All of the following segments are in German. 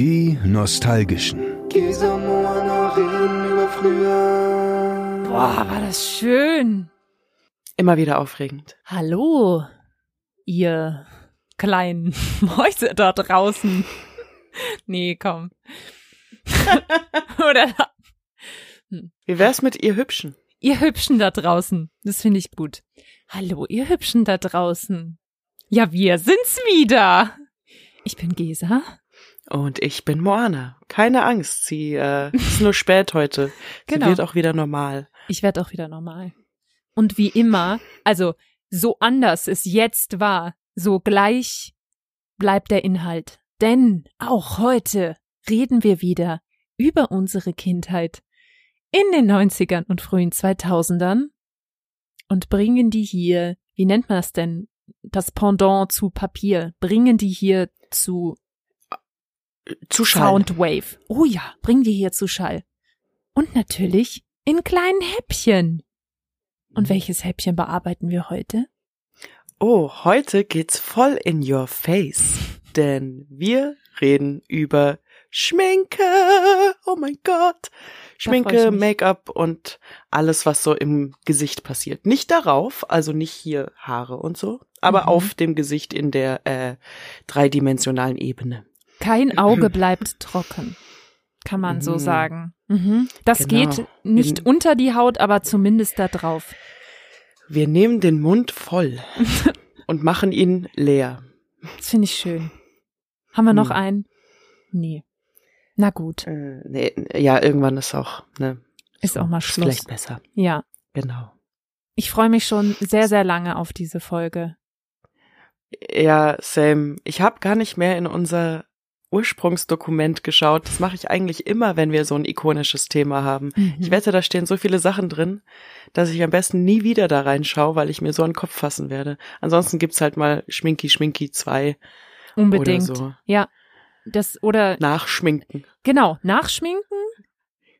Die Nostalgischen. Boah, war das schön. Immer wieder aufregend. Hallo, ihr kleinen Mäuse da draußen. Nee, komm. Oder Wie wär's mit ihr Hübschen? ihr Hübschen da draußen. Das finde ich gut. Hallo, ihr Hübschen da draußen. Ja, wir sind's wieder. Ich bin Gesa. Und ich bin Moana. Keine Angst, sie äh, ist nur spät heute. Genau. Sie wird auch wieder normal. Ich werde auch wieder normal. Und wie immer, also so anders es jetzt war, so gleich bleibt der Inhalt. Denn auch heute reden wir wieder über unsere Kindheit in den 90ern und frühen 2000ern und bringen die hier, wie nennt man das denn, das Pendant zu Papier, bringen die hier zu Zu Schall. Soundwave. Oh ja, bringen die hier zu Schall. Und natürlich in kleinen Häppchen. Und welches Häppchen bearbeiten wir heute? Oh, heute geht's voll in your face. Denn wir reden über Schminke. Oh mein Gott. Schminke. Make-up und alles, was so im Gesicht passiert. Nicht darauf, also nicht hier Haare und so, aber Mhm. auf dem Gesicht in der äh, dreidimensionalen Ebene. Kein Auge bleibt trocken. Kann man so Mhm. sagen. Mhm. Das Genau. geht nicht In- unter die Haut, aber zumindest da drauf. Wir nehmen den Mund voll und machen ihn leer. Das finde ich schön. Haben wir noch Hm. einen? Nee. Na gut, Äh, nee, ja, irgendwann ist auch, ne? Ist auch mal Schluss. Vielleicht besser. ja. Genau. Ich freue mich schon sehr, sehr lange auf diese Folge. Ja, same. Ich habe gar nicht mehr in unser Ursprungsdokument geschaut. Das mache ich eigentlich immer, wenn wir so ein ikonisches Thema haben. Mhm. Ich wette, da stehen so viele Sachen drin, dass ich am besten nie wieder da reinschaue, weil ich mir so den Kopf fassen werde. Ansonsten gibt's halt mal Schminki Schminki 2 Unbedingt. oder so. Ja. Das, oder Nachschminken. Genau, nachschminken.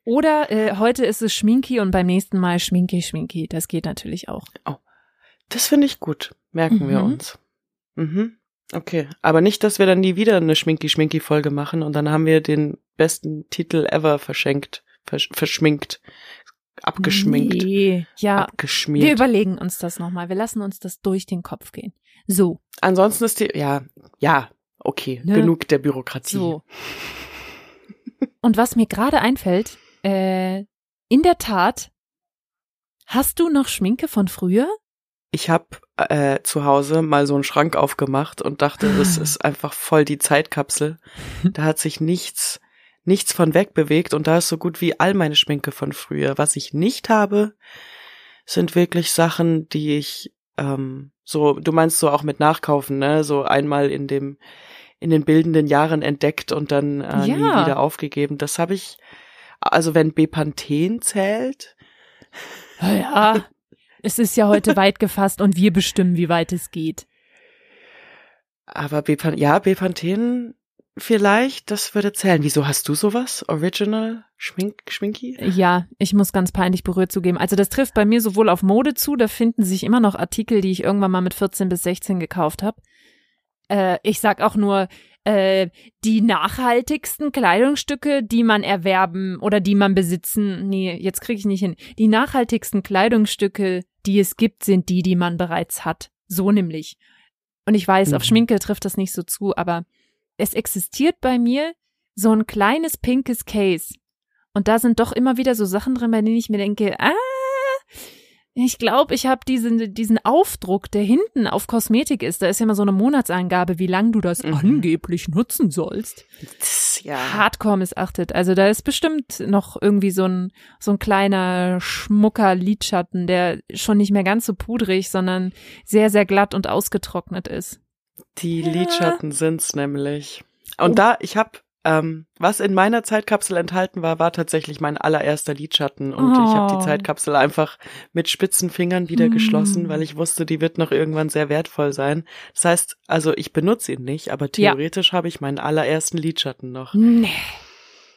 Oder äh, heute ist es Schminki und beim nächsten Mal Schminki, Schminki. Das geht natürlich auch. Das finde ich gut. Merken wir Mhm. uns. Mhm. Okay. Aber nicht, dass wir dann nie wieder eine Schminki-Schminki-Folge machen und dann haben wir den besten Titel ever verschenkt, versch verschminkt, abgeschminkt, Nee. Ja, wir abgeschmiert. überlegen uns das nochmal. Wir lassen uns das durch den Kopf gehen. So, Ansonsten ist die, ja, ja, okay, Ne? genug der Bürokratie. so. Und was mir gerade einfällt, äh, in der Tat, hast du noch Schminke von früher? Ich habe äh, zu Hause mal so einen Schrank aufgemacht und dachte, das ist einfach voll die Zeitkapsel. Da hat sich nichts, nichts von wegbewegt und da ist so gut wie all meine Schminke von früher. Was ich nicht habe, sind wirklich Sachen, die ich ähm, so, du meinst so auch mit Nachkaufen, ne? So einmal in dem in den bildenden Jahren entdeckt und dann äh, nie Ja. wieder aufgegeben. Das habe ich, also wenn Bepanthen zählt, ja. Es ist ja heute weit gefasst und wir bestimmen, wie weit es geht. Aber Bepan ja, Bepanthen vielleicht, das würde zählen. Wieso hast du sowas? Original Schmink Schminki? Ja, ich muss ganz peinlich berührt zugeben. Also das trifft bei mir sowohl auf Mode zu, da finden sich immer noch Artikel, die ich irgendwann mal mit 14 bis 16 gekauft habe. Äh, ich sag auch nur, äh, die nachhaltigsten Kleidungsstücke, die man erwerben oder die man besitzen, nee, jetzt kriege ich nicht hin. Die nachhaltigsten Kleidungsstücke, die es gibt, sind die, die man bereits hat. So nämlich. Und ich weiß, auf Mhm. Schminke trifft das nicht so zu, aber es existiert bei mir so ein kleines pinkes Case. Und da sind doch immer wieder so Sachen drin, bei denen ich mir denke, ah, ich glaube, ich habe diesen, diesen Aufdruck, der hinten auf Kosmetik ist. Da ist ja immer so eine Monatsangabe, wie lange du das Mhm. angeblich nutzen sollst. Ja. Hardcore missachtet. Also da ist bestimmt noch irgendwie so ein, so ein kleiner schmucker Lidschatten, der schon nicht mehr ganz so pudrig, sondern sehr, sehr glatt und ausgetrocknet ist. Die Ja. Lidschatten sind's nämlich. Und Oh. da, ich habe ähm, was in meiner Zeitkapsel enthalten war, war tatsächlich mein allererster Lidschatten. Und ich habe Oh. die Zeitkapsel einfach mit spitzen Fingern wieder Mm. geschlossen, weil ich wusste, die wird noch irgendwann sehr wertvoll sein. Das heißt, also ich benutze ihn nicht, aber Ja. theoretisch habe ich meinen allerersten Lidschatten noch. Nee.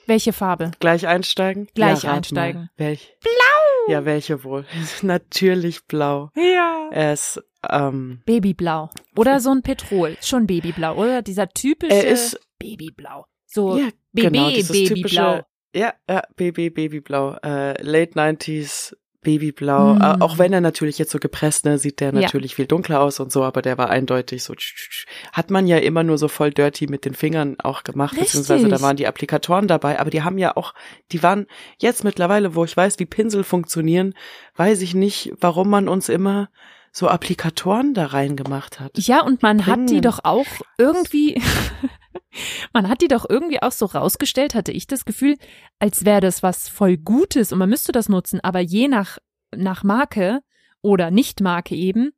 Welche Farbe? Gleich einsteigen? Gleich ja, einsteigen. Welch? Blau! Ja, welche wohl? Natürlich blau. Ja. Er ist, ähm, Babyblau. Oder so ein Petrol. Schon Babyblau, oder? Dieser typische Er ist- Babyblau. So Ja, BB, genau, Babyblau. ja, ja, Baby, Babyblau, äh, Late 90s, Babyblau, Mm. äh, auch wenn er natürlich jetzt so gepresst, ne, sieht der Ja. natürlich viel dunkler aus und so, aber der war eindeutig so, tsch, tsch, hat man ja immer nur so voll dirty mit den Fingern auch gemacht, beziehungsweise da Richtig. waren die Applikatoren dabei, aber die haben ja auch, die waren jetzt mittlerweile, wo ich weiß, wie Pinsel funktionieren, weiß ich nicht, warum man uns immer so Applikatoren da reingemacht hat. Ja, und man hat die Bringen. doch auch irgendwie, man hat die doch irgendwie auch so rausgestellt, hatte ich das Gefühl, als wäre das was voll Gutes und man müsste das nutzen, aber je nach, nach Marke oder Nicht-Marke eben,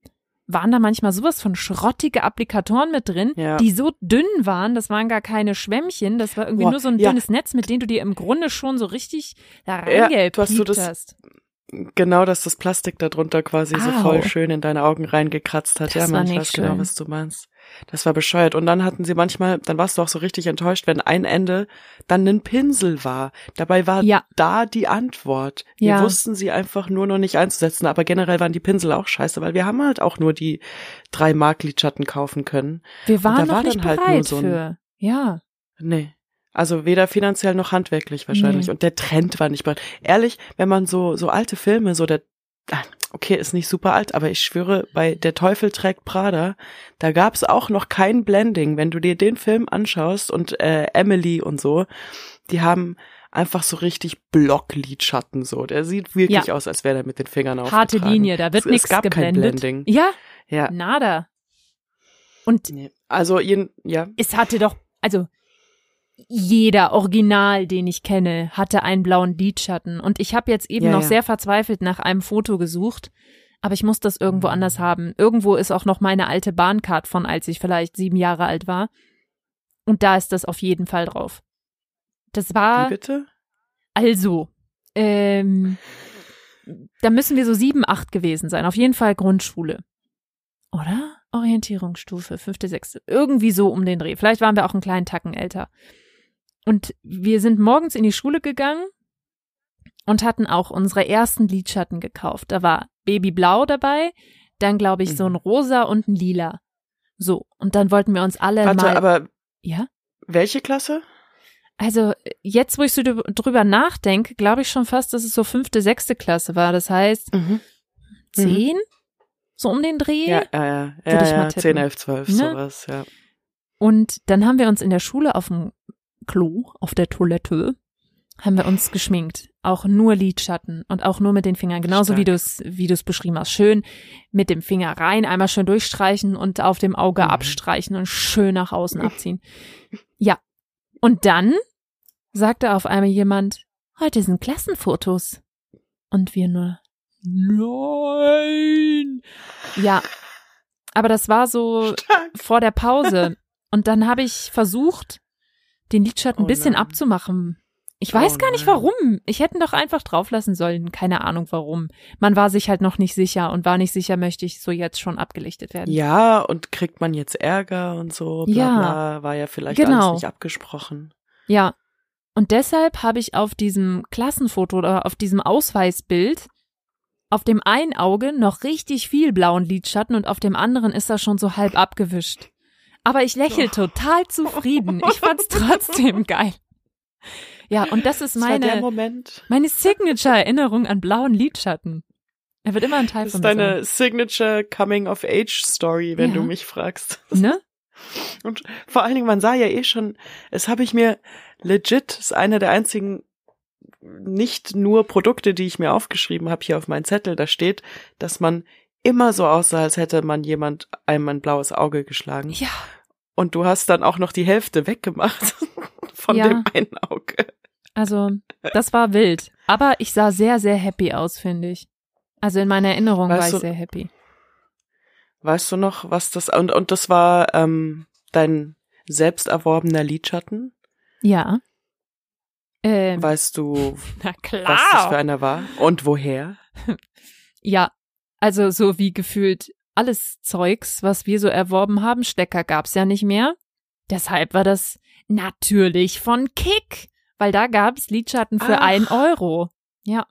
waren da manchmal sowas von schrottige Applikatoren mit drin, Ja. die so dünn waren, das waren gar keine Schwämmchen, das war irgendwie Boah, nur so ein ja. dünnes Netz, mit dem du dir im Grunde schon so richtig da Ja, reingepiept du hast so das- hast. Genau, dass das Plastik da drunter quasi so Au. voll schön in deine Augen reingekratzt hat. Das ja, man, weiß genau, schön. was du meinst. Das war bescheuert. Und dann hatten sie manchmal, dann warst du auch so richtig enttäuscht, wenn ein Ende dann ein Pinsel war. Dabei war Ja. da die Antwort. Wir Ja. wussten sie einfach nur noch nicht einzusetzen. Aber generell waren die Pinsel auch scheiße, weil wir haben halt auch nur die drei Mark-Lidschatten kaufen können. Wir waren da noch war nicht dann halt nur bereit so ein- für. Ja. Nee. Also weder finanziell noch handwerklich wahrscheinlich. Nee. Und der Trend war nicht bereit. Ehrlich, wenn man so, so alte Filme, so der, ah, okay, ist nicht super alt, aber ich schwöre, bei Der Teufel trägt Prada, da gab's auch noch kein Blending. Wenn du dir den Film anschaust und äh, Emily und so, die haben einfach so richtig Blocklidschatten so. Der sieht wirklich aus, als wäre er mit den Fingern Harte aufgetragen. Linie, da wird es, nichts Es gab kein geblendet. Blending. Ja, Ja. nada. Und Nee. Also, jeden, ja. es hatte doch, also jeder Original, den ich kenne, hatte einen blauen Lidschatten. Und ich habe jetzt eben Ja, noch ja. sehr verzweifelt nach einem Foto gesucht, aber ich muss das irgendwo anders haben. Irgendwo ist auch noch meine alte Bahncard von, als ich vielleicht sieben Jahre alt war. Und da ist das auf jeden Fall drauf. Das war Wie bitte? also, ähm, da müssen wir so sieben, acht gewesen sein. Auf jeden Fall Grundschule. Oder? Orientierungsstufe, fünfte, sechste. Irgendwie so um den Dreh. Vielleicht waren wir auch einen kleinen Tacken älter. Und wir sind morgens in die Schule gegangen und hatten auch unsere ersten Lidschatten gekauft. Da war Babyblau dabei, dann glaube ich so ein Mhm. rosa und ein lila. So, und dann wollten wir uns alle Warte, mal. aber ja? welche Klasse? Also jetzt, wo ich so drü- drüber nachdenke, glaube ich schon fast, dass es so fünfte, sechste Klasse war. Das heißt Mhm. zehn, so um den Dreh. Ja, ja, ja, ja, ja tippen. 10, 11, 12, Ne? sowas, ja. Und dann haben wir uns in der Schule auf dem Klo, auf der Toilette, haben wir uns geschminkt. Auch nur Lidschatten und auch nur mit den Fingern. Genauso Stark. wie du es wie du's beschrieben hast. Schön mit dem Finger rein, einmal schön durchstreichen und auf dem Auge Mhm. abstreichen und schön nach außen abziehen. Ja. Und dann sagte auf einmal jemand, heute sind Klassenfotos. Und wir nur, nein. Ja. Aber das war so Stark. vor der Pause. Und dann habe ich versucht, den Lidschatten ein Oh bisschen abzumachen. Ich weiß Oh gar nicht warum. Ich hätte ihn doch einfach drauflassen sollen. Keine Ahnung warum. Man war sich halt noch nicht sicher und war nicht sicher, möchte ich so jetzt schon abgelichtet werden. Ja, und kriegt man jetzt Ärger und so, bla Ja. bla, war ja vielleicht Genau. alles nicht abgesprochen. Ja. Und deshalb habe ich auf diesem Klassenfoto oder auf diesem Ausweisbild auf dem einen Auge noch richtig viel blauen Lidschatten und auf dem anderen ist er schon so halb abgewischt. Aber ich lächel total zufrieden. Ich fand's trotzdem geil. Ja, und das ist Das meine, Moment. meine Signature-Erinnerung an blauen Lidschatten. Er wird immer ein Teil Das von ist mir deine Signature Coming of Age Story, wenn Ja. du mich fragst. Ne? Und vor allen Dingen, man sah ja eh schon, es habe ich mir legit, ist eine der einzigen nicht nur Produkte, die ich mir aufgeschrieben habe hier auf meinen Zettel, da steht, dass man immer so aussah, als hätte man jemand einem ein blaues Auge geschlagen. Ja. Und du hast dann auch noch die Hälfte weggemacht von Ja. dem einen Auge. Also, das war wild. Aber ich sah sehr, sehr happy aus, finde ich. Also in meiner Erinnerung Weißt war ich du- sehr happy. Weißt du noch, was das und und das war ähm, dein selbst erworbener Lidschatten? Ja. Ähm, Weißt du, was das für einer war und woher? Ja, also so wie gefühlt alles Zeugs, was wir so erworben haben, Stecker gab's ja nicht mehr. Deshalb war das natürlich von Kick, weil da gab's Lidschatten für Ach. ein Euro. Ja.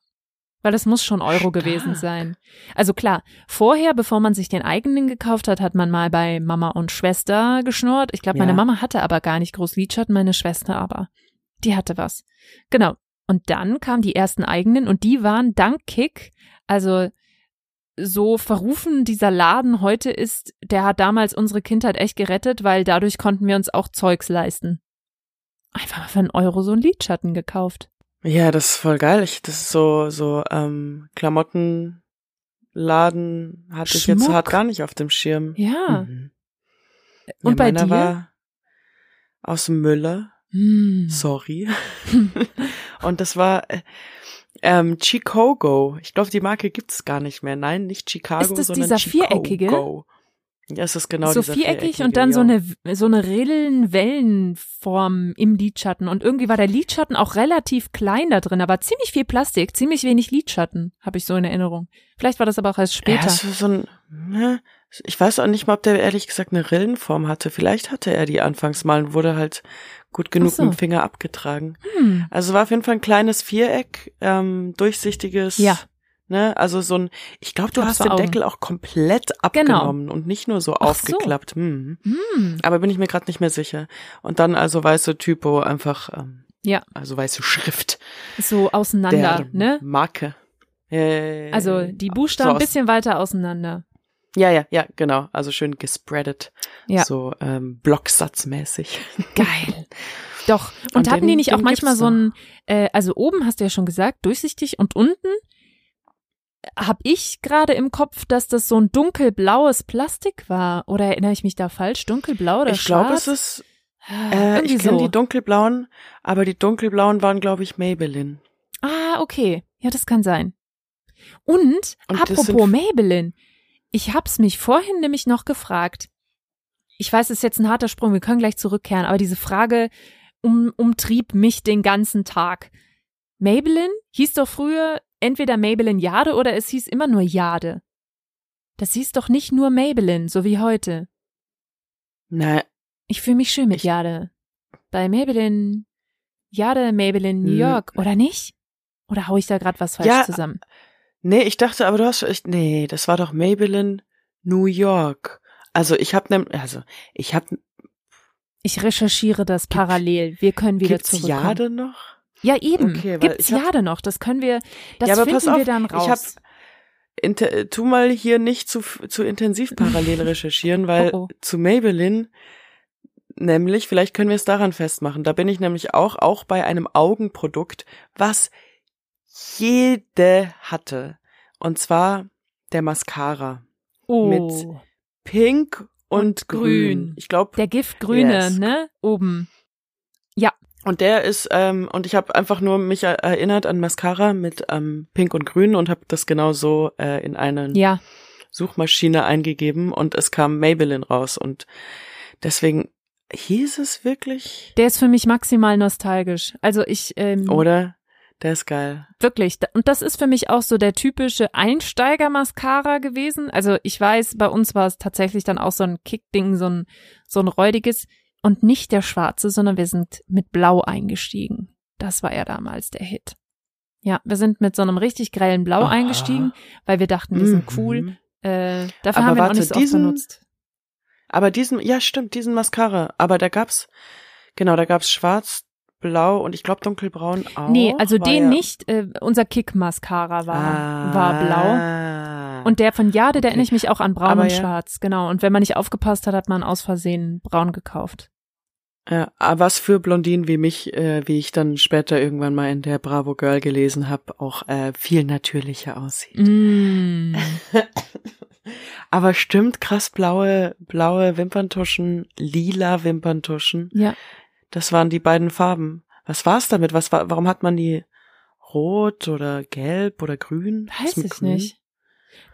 Weil das muss schon Euro Stark. gewesen sein. Also klar, vorher, bevor man sich den eigenen gekauft hat, hat man mal bei Mama und Schwester geschnurrt. Ich glaube, meine Ja. Mama hatte aber gar nicht groß Lidschatten, meine Schwester aber. Die hatte was. Genau. Und dann kamen die ersten eigenen und die waren dank Kick, also so verrufen dieser Laden heute ist, der hat damals unsere Kindheit echt gerettet, weil dadurch konnten wir uns auch Zeugs leisten. Einfach mal für einen Euro so einen Lidschatten gekauft. Ja, das ist voll geil. Ich, das ist so, so, ähm, Klamottenladen hatte ich jetzt Schmuck. hart gar nicht auf dem Schirm. Ja. Mhm. Und ja, bei dir? war aus dem Müller. Hm. Sorry. Und das war äh, ähm, Chicago. Ich glaube, die Marke gibt's gar nicht mehr. Nein, nicht Chicago, Ist das sondern dieser Chicago. viereckige? Ja, es ist genau so viereckig viereckige, und dann so ja. eine so eine Rillenwellenform im Lidschatten und irgendwie war der Lidschatten auch relativ klein da drin, aber ziemlich viel Plastik, ziemlich wenig Lidschatten, habe ich so in Erinnerung. Vielleicht war das aber auch erst später. Ja, so, so ein, ne, ich weiß auch nicht mal, ob der ehrlich gesagt eine Rillenform hatte. Vielleicht hatte er die anfangs mal und wurde halt gut genug so. mit dem Finger abgetragen. hm. Also war auf jeden Fall ein kleines Viereck, ähm, durchsichtiges. Ja. Ne, also so ein, ich glaube, du hast den Augen. Deckel auch komplett abgenommen und nicht nur so Ach so. aufgeklappt. Hm. Hm. Aber bin ich mir gerade nicht mehr sicher. Und dann also weiße Typo einfach, ähm, Ja. also weiße Schrift So auseinander, der ne? Marke. Äh, Also die Buchstaben so ein aus- bisschen weiter auseinander. Ja, ja, ja, genau. Also schön gespreadet. Ja. So ähm, Blocksatzmäßig. Geil. Doch. Und, Und hatten den- die nicht auch manchmal so ein, äh, also oben hast du ja schon gesagt, durchsichtig und unten habe ich gerade im Kopf, dass das so ein dunkelblaues Plastik war. Oder erinnere ich mich da falsch? Dunkelblau oder ich glaube, schwarz? es ist, Ah, äh, irgendwie ich kenne so. die dunkelblauen, aber die dunkelblauen waren, glaube ich, Maybelline. Ah, okay. Ja, das kann sein. Und, Und apropos sind- Maybelline, ich hab's mich vorhin nämlich noch gefragt. Ich weiß, es ist jetzt ein harter Sprung, wir können gleich zurückkehren, aber diese Frage um, umtrieb mich den ganzen Tag. Maybelline hieß doch früher entweder Maybelline Jade oder es hieß immer nur Jade. Das hieß doch nicht nur Maybelline, so wie heute. Na, Ich fühle mich schön mit Ich- Jade. Bei Maybelline, Jade, Maybelline, New. York, oder nicht? Oder hau ich da gerade was falsch Ja, zusammen? Nee, ich dachte, aber du hast, ich, nee, das war doch Maybelline New York. Also ich habe nem, also ich habe, Ich recherchiere das parallel. Wir können wieder gibt's zurückkommen. Jade noch? Ja, eben. Okay, Gibt's ich hab- Jade noch? Das können wir, das Ja, aber finden pass auf, wir dann ich raus. hab- Inter, tu mal hier nicht zu, zu intensiv parallel recherchieren, weil Oh, oh. zu Maybelline nämlich, vielleicht können wir es daran festmachen, da bin ich nämlich auch, auch bei einem Augenprodukt, was jede hatte. Und zwar der Mascara. oh, mit Pink und, Und grün. grün. Ich glaube, der Giftgrüne, Yes. ne? Oben. und der ist, ähm, und ich habe einfach nur mich er- erinnert an Mascara mit ähm, Pink und Grün und habe das genau so äh, in eine Ja, Suchmaschine eingegeben und es kam Maybelline raus. Und deswegen hieß es wirklich, der ist für mich maximal nostalgisch. Also ich, ähm, oder? Der ist geil. Wirklich. Und das ist für mich auch so der typische Einsteiger-Mascara gewesen. Also ich weiß, bei uns war es tatsächlich dann auch so ein Kickding, so ein, so ein räudiges. Und nicht der schwarze, sondern wir sind mit Blau eingestiegen. Das war ja damals der Hit. Ja, wir sind mit so einem richtig grellen Blau Aha. eingestiegen, weil wir dachten, wir sind cool. Mhm. Äh, dafür Aber haben wir noch warte, nicht so diesen- benutzt. Aber diesen, ja stimmt, diesen Mascara. Aber da gab's, genau, da gab's schwarz, blau und ich glaube dunkelbraun auch. nee, also den ja- nicht. Äh, unser Kick-Mascara war, ah, war blau. Und der von Jade, der Okay. erinnere ich mich auch an braun Aber und ja. schwarz, genau. Und wenn man nicht aufgepasst hat, hat man aus Versehen braun gekauft. Ja, aber was für Blondinen wie mich, äh, wie ich dann später irgendwann mal in der Bravo Girl gelesen habe, auch äh, viel natürlicher aussieht. Mm. Aber stimmt, krass blaue, blaue Wimperntuschen, lila Wimperntuschen. Ja, Das waren die beiden Farben. Was war's damit? Was war, warum hat man die rot oder gelb oder grün? Weiß ich grün? nicht.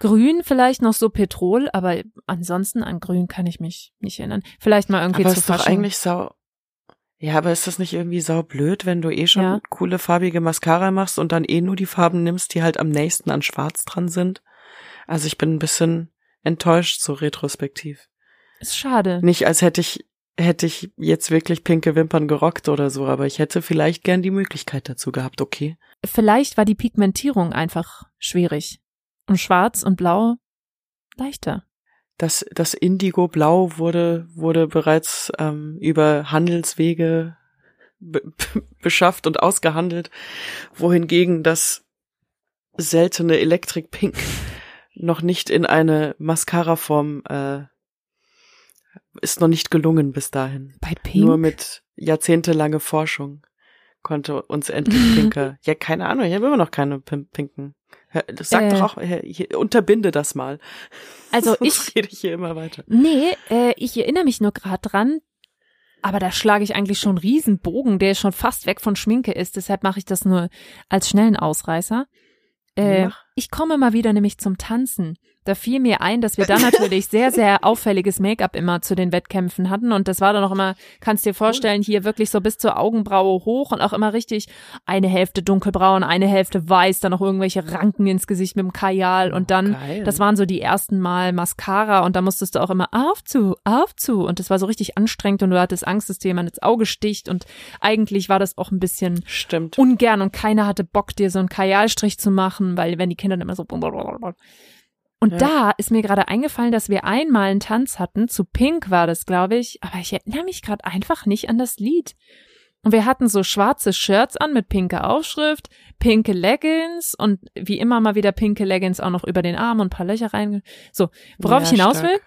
Grün vielleicht noch so Petrol, aber ansonsten an Grün kann ich mich nicht erinnern. Vielleicht mal irgendwie Aber zu ist doch eigentlich sau. Ja, aber ist das nicht irgendwie sau blöd, wenn du eh schon Ja. coole farbige Mascara machst und dann eh nur die Farben nimmst, die halt am nächsten an schwarz dran sind? Also ich bin ein bisschen enttäuscht, so retrospektiv. Ist schade. Nicht als hätte ich, hätte ich jetzt wirklich pinke Wimpern gerockt oder so, aber ich hätte vielleicht gern die Möglichkeit dazu gehabt, okay. Vielleicht war die Pigmentierung einfach schwierig. Und schwarz und blau leichter. Das, das Indigo-Blau wurde, wurde bereits ähm, über Handelswege be beschafft und ausgehandelt, wohingegen das seltene Electric Pink noch nicht in eine Mascara-Form äh, ist noch nicht gelungen bis dahin. Bei Pink? Nur mit jahrzehntelange Forschung konnte uns endlich Pinker. ja, keine Ahnung, ich habe immer noch keine Pinken. Sag Äh. doch auch, hier, unterbinde das mal. Also ich, rede ich hier immer weiter. nee, äh, ich erinnere mich nur gerade dran, aber da schlage ich eigentlich schon einen Riesenbogen, der schon fast weg von Schminke ist. Deshalb mache ich das nur als schnellen Ausreißer. Äh, Mach. Ich komme mal wieder nämlich zum Tanzen. Da fiel mir ein, dass wir dann natürlich sehr, sehr auffälliges Make-up immer zu den Wettkämpfen hatten. Und das war dann auch immer, kannst dir vorstellen, hier wirklich so bis zur Augenbraue hoch und auch immer richtig eine Hälfte dunkelbraun, eine Hälfte weiß, dann noch irgendwelche Ranken ins Gesicht mit dem Kajal und dann, Geil. das waren so die ersten Mal Mascara und da musstest du auch immer auf zu, auf zu und das war so richtig anstrengend und du hattest Angst, dass dir jemand ins Auge sticht und eigentlich war das auch ein bisschen Stimmt. ungern und keiner hatte Bock, dir so einen Kajalstrich zu machen, weil wenn die Kinder dann immer so und Ja. da ist mir gerade eingefallen, dass wir einmal einen Tanz hatten, zu Pink war das, glaube ich, aber ich erinnere mich gerade einfach nicht an das Lied. Und wir hatten so schwarze Shirts an mit pinke Aufschrift, pinke Leggings und wie immer mal wieder pinke Leggings auch noch über den Arm und ein paar Löcher rein. So, worauf Ja, ich hinaus stark. will.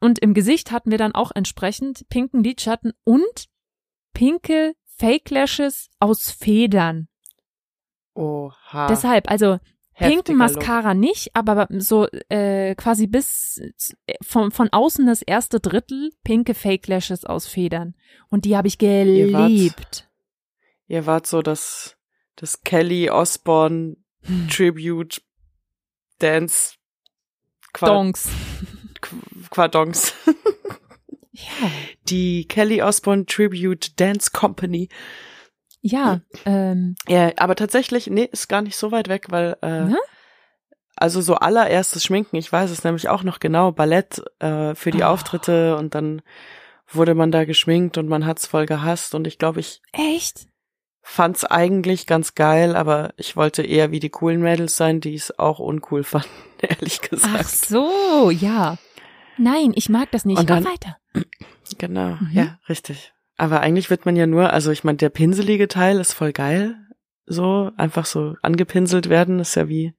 Und im Gesicht hatten wir dann auch entsprechend pinken Lidschatten und pinke Fake Lashes aus Federn. Oha. Deshalb, also pinken Mascara nicht, aber so äh, quasi bis äh, von, von außen das erste Drittel pinke Fake Lashes aus Federn. Und die habe ich geliebt. Ihr wart so das, das Kelly Osborne Hm. Tribute Dance Qua Donks. Qu- Quadongs. Ja, Die Kelly Osborne Tribute Dance Company. Ja, ähm, Ja, aber tatsächlich, nee, ist gar nicht so weit weg, weil äh, Ne? also so allererstes Schminken, ich weiß es nämlich auch noch genau, Ballett äh, für die Ah. Auftritte und dann wurde man da geschminkt und man hat's voll gehasst und ich glaube, ich echt? fand's eigentlich ganz geil, aber ich wollte eher wie die coolen Mädels sein, die es auch uncool fanden, ehrlich gesagt. Ach so, ja. Nein, ich mag das nicht. Und dann- weiter. Genau, Mhm. ja, richtig. Aber eigentlich wird man ja nur, also ich meine, der pinselige Teil ist voll geil, so einfach so angepinselt werden, ist ja wie,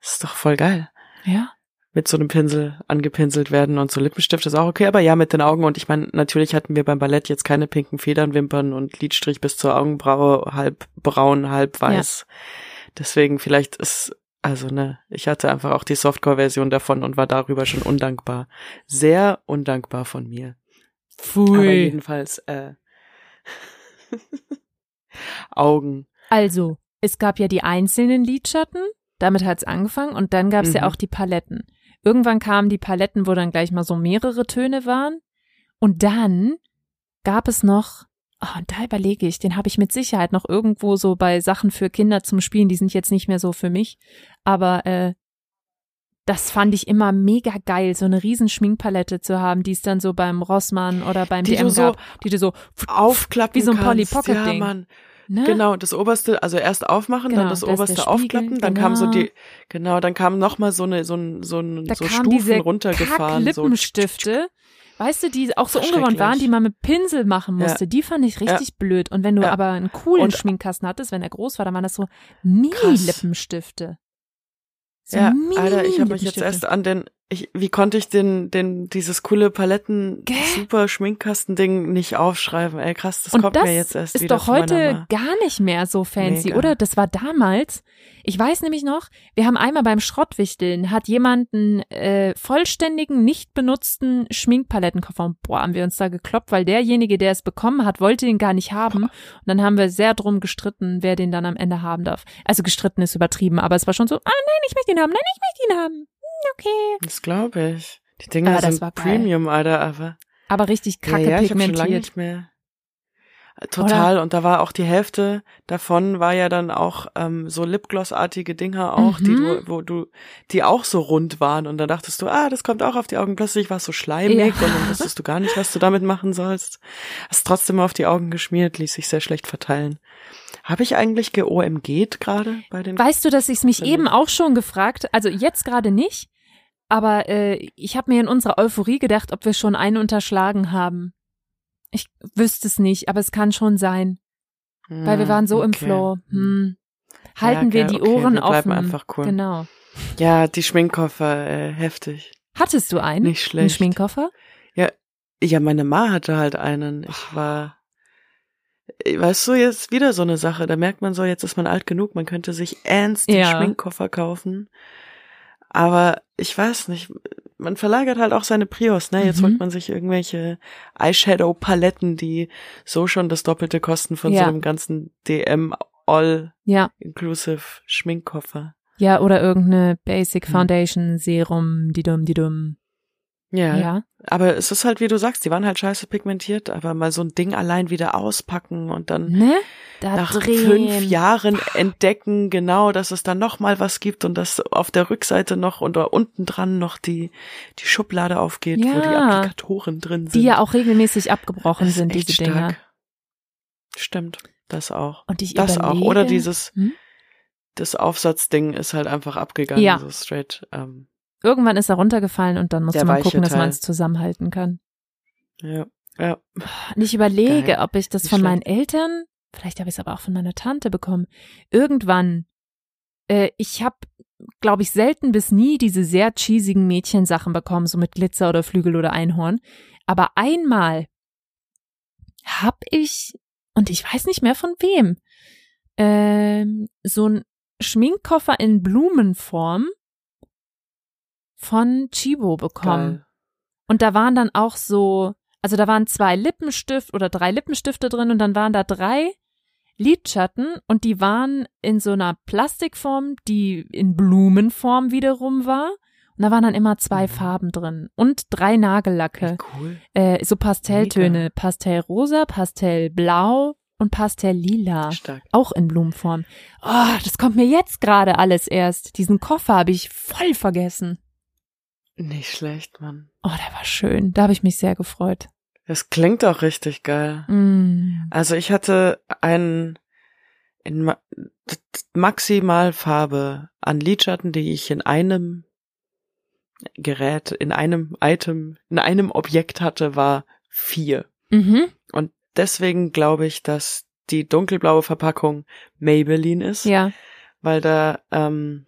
ist doch voll geil. Ja. Mit so einem Pinsel angepinselt werden und so Lippenstift ist auch okay, aber ja, mit den Augen und ich meine, natürlich hatten wir beim Ballett jetzt keine pinken Federnwimpern und Lidstrich bis zur Augenbraue, halb braun, halb weiß. Deswegen vielleicht ist, also ne, ich hatte einfach auch die Softcore-Version davon und war darüber schon undankbar. Sehr undankbar von mir. Aber Pfui. jedenfalls, äh, Augen. Also, es gab ja die einzelnen Lidschatten, damit hat's angefangen und dann gab's ja Mhm. auch die Paletten. Irgendwann kamen die Paletten, wo dann gleich mal so mehrere Töne waren und dann gab es noch, oh, und da überlege ich, den habe ich mit Sicherheit noch irgendwo so bei Sachen für Kinder zum Spielen, die sind jetzt nicht mehr so für mich, aber äh, das fand ich immer mega geil, so eine riesen Schminkpalette zu haben, die es dann so beim Rossmann oder beim Die DM so gab, die du so, Aufklappen Wie so ein Polly. Pocket ja, Ding. Mann. ne? Genau, das oberste, also erst aufmachen, Genau, dann das da oberste aufklappen, dann kam so genau. die, genau, dann kam noch mal so eine, so ein, so ein, da so Stufen diese runtergefahren, so. Lippensstifte, weißt du, die auch so ungewohnt waren, die man mit Pinsel machen Ja. musste. Die fand ich richtig blöd. Und wenn du Ja. aber einen coolen Und- Schminkkasten hattest, wenn er groß war, dann waren das so. Mini-Lippenstifte. So Ja, Alter, ich habe mich jetzt erst an den, ich, wie konnte ich den, den, dieses coole Paletten, Gell? super Schminkkasten-Ding nicht aufschreiben? Ey, krass, das Und kommt das mir jetzt erst ist wieder doch von meiner heute gar nicht mehr so fancy, Mega. oder? Das war damals. Ich weiß nämlich noch, wir haben einmal beim Schrottwichteln, hat jemand einen äh, vollständigen, nicht benutzten Schminkpalettenkoffer. Boah, haben wir uns da gekloppt, weil derjenige, der es bekommen hat, wollte den gar nicht haben. Und dann haben wir sehr drum gestritten, wer den dann am Ende haben darf. Also gestritten ist übertrieben, aber es war schon so, ah nein, ich möchte ihn haben, nein, ich möchte ihn haben. Okay. Das glaube ich. Die Dinger Aber sind war geil. Premium, Alter, aber. Aber richtig kacke ja, ja, ich hab schon lange pigmentiert. nicht mehr. Total. Und da war auch die Hälfte davon war ja dann auch ähm, so Lipgloss-artige Dinger auch, die Mhm. du, wo du, die auch so rund waren. Und da dachtest du, ah, das kommt auch auf die Augen. Plötzlich war es so schleimig Ja. und dann wusstest du gar nicht, was du damit machen sollst. Hast trotzdem auf die Augen geschmiert, ließ sich sehr schlecht verteilen. Habe ich eigentlich geOMG't gerade bei den Weißt du, dass ich es mich eben auch schon gefragt, also jetzt gerade nicht, aber äh, ich habe mir in unserer Euphorie gedacht, ob wir schon einen unterschlagen haben. Ich wüsste es nicht, aber es kann schon sein, weil wir Hm, waren so im okay. Flow. Hm. Halten Ja, wir die okay, Ohren wir bleiben offen. einfach cool. Genau. Ja, die Schminkkoffer, äh, heftig. Hattest du einen? Nicht Einen schlecht. Schminkkoffer? Ja, meine Ma hatte halt einen. Ich war, äh, weißt du, jetzt wieder so eine Sache. Da merkt man so, jetzt ist man alt genug, man könnte sich ernst den Ja. Schminkkoffer kaufen. Aber ich weiß nicht, man verlagert halt auch seine Prios, ne? Jetzt Mhm. holt man sich irgendwelche Eyeshadow-Paletten, die so schon das Doppelte kosten von Ja. so einem ganzen DM All-Inclusive Ja. Schminkkoffer. Ja, oder irgendeine Basic Hm. Foundation, Serum, die dumm, die dumm. Ja, Ja. Aber es ist halt, wie du sagst, die waren halt scheiße pigmentiert, aber mal so ein Ding allein wieder auspacken und dann Ne? Da nach drehen. fünf Jahren entdecken, genau, dass es dann noch mal was gibt und dass auf der Rückseite noch oder unten dran noch die, die Schublade aufgeht, wo die Ja. Applikatoren drin sind. Die ja auch regelmäßig abgebrochen sind, diese Dinger. Stimmt, das auch. Und ich Das überlege, auch. Oder dieses, Hm? das Aufsatzding ist halt einfach abgegangen, Ja. so straight. Ähm, Irgendwann ist er runtergefallen und dann musste Der man gucken, dass Teil. man es zusammenhalten kann. ja, ja. Und ich überlege, Geil. ob ich das Nicht von schlecht. meinen Eltern, vielleicht habe ich es aber auch von meiner Tante bekommen, irgendwann. Äh, ich habe, glaube ich, selten bis nie diese sehr cheesigen Mädchensachen bekommen, so mit Glitzer oder Flügel oder Einhorn. Aber einmal hab ich, und ich weiß nicht mehr von wem, ähm, so ein Schminkkoffer in Blumenform von Chibo bekommen. Geil. Und da waren dann auch so, also da waren zwei Lippenstift oder drei Lippenstifte drin und dann waren da drei Lidschatten und die waren in so einer Plastikform, die in Blumenform wiederum war. Und da waren dann immer zwei Mhm. Farben drin und drei Nagellacke. Cool. Äh, so Pastelltöne, Mega. Pastellrosa, Pastellblau und Pastelllila. Stark. Auch in Blumenform. Oh, das kommt mir jetzt gerade alles erst. Diesen Koffer habe ich voll vergessen. Nicht schlecht, Mann. Oh, der war schön. Da habe ich mich sehr gefreut. Das klingt auch richtig geil. Mm. Also ich hatte einen in Ma Maximalfarbe an Lidschatten, die ich in einem Gerät, in einem Item, in einem Objekt hatte, war vier. Mhm. Und deswegen glaube ich, dass die dunkelblaue Verpackung Maybelline ist, Ja. weil da ähm,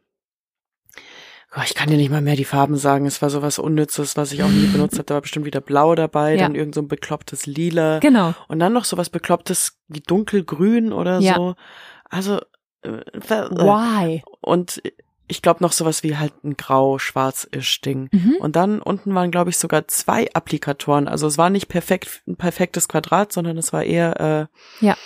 oh, ich kann dir nicht mal mehr die Farben sagen. Es war sowas Unnützes, was ich auch nie benutzt habe. Da war bestimmt wieder Blau dabei, Ja. dann irgend so ein beklopptes Lila. Genau. Und dann noch sowas beklopptes wie dunkelgrün oder Ja. so. Also äh, ver- Why? und ich glaube noch sowas wie halt ein grau-schwarz-isch Ding. Mhm. Und dann unten waren glaube ich sogar zwei Applikatoren. Also es war nicht perfekt ein perfektes Quadrat, sondern es war eher äh, Ja.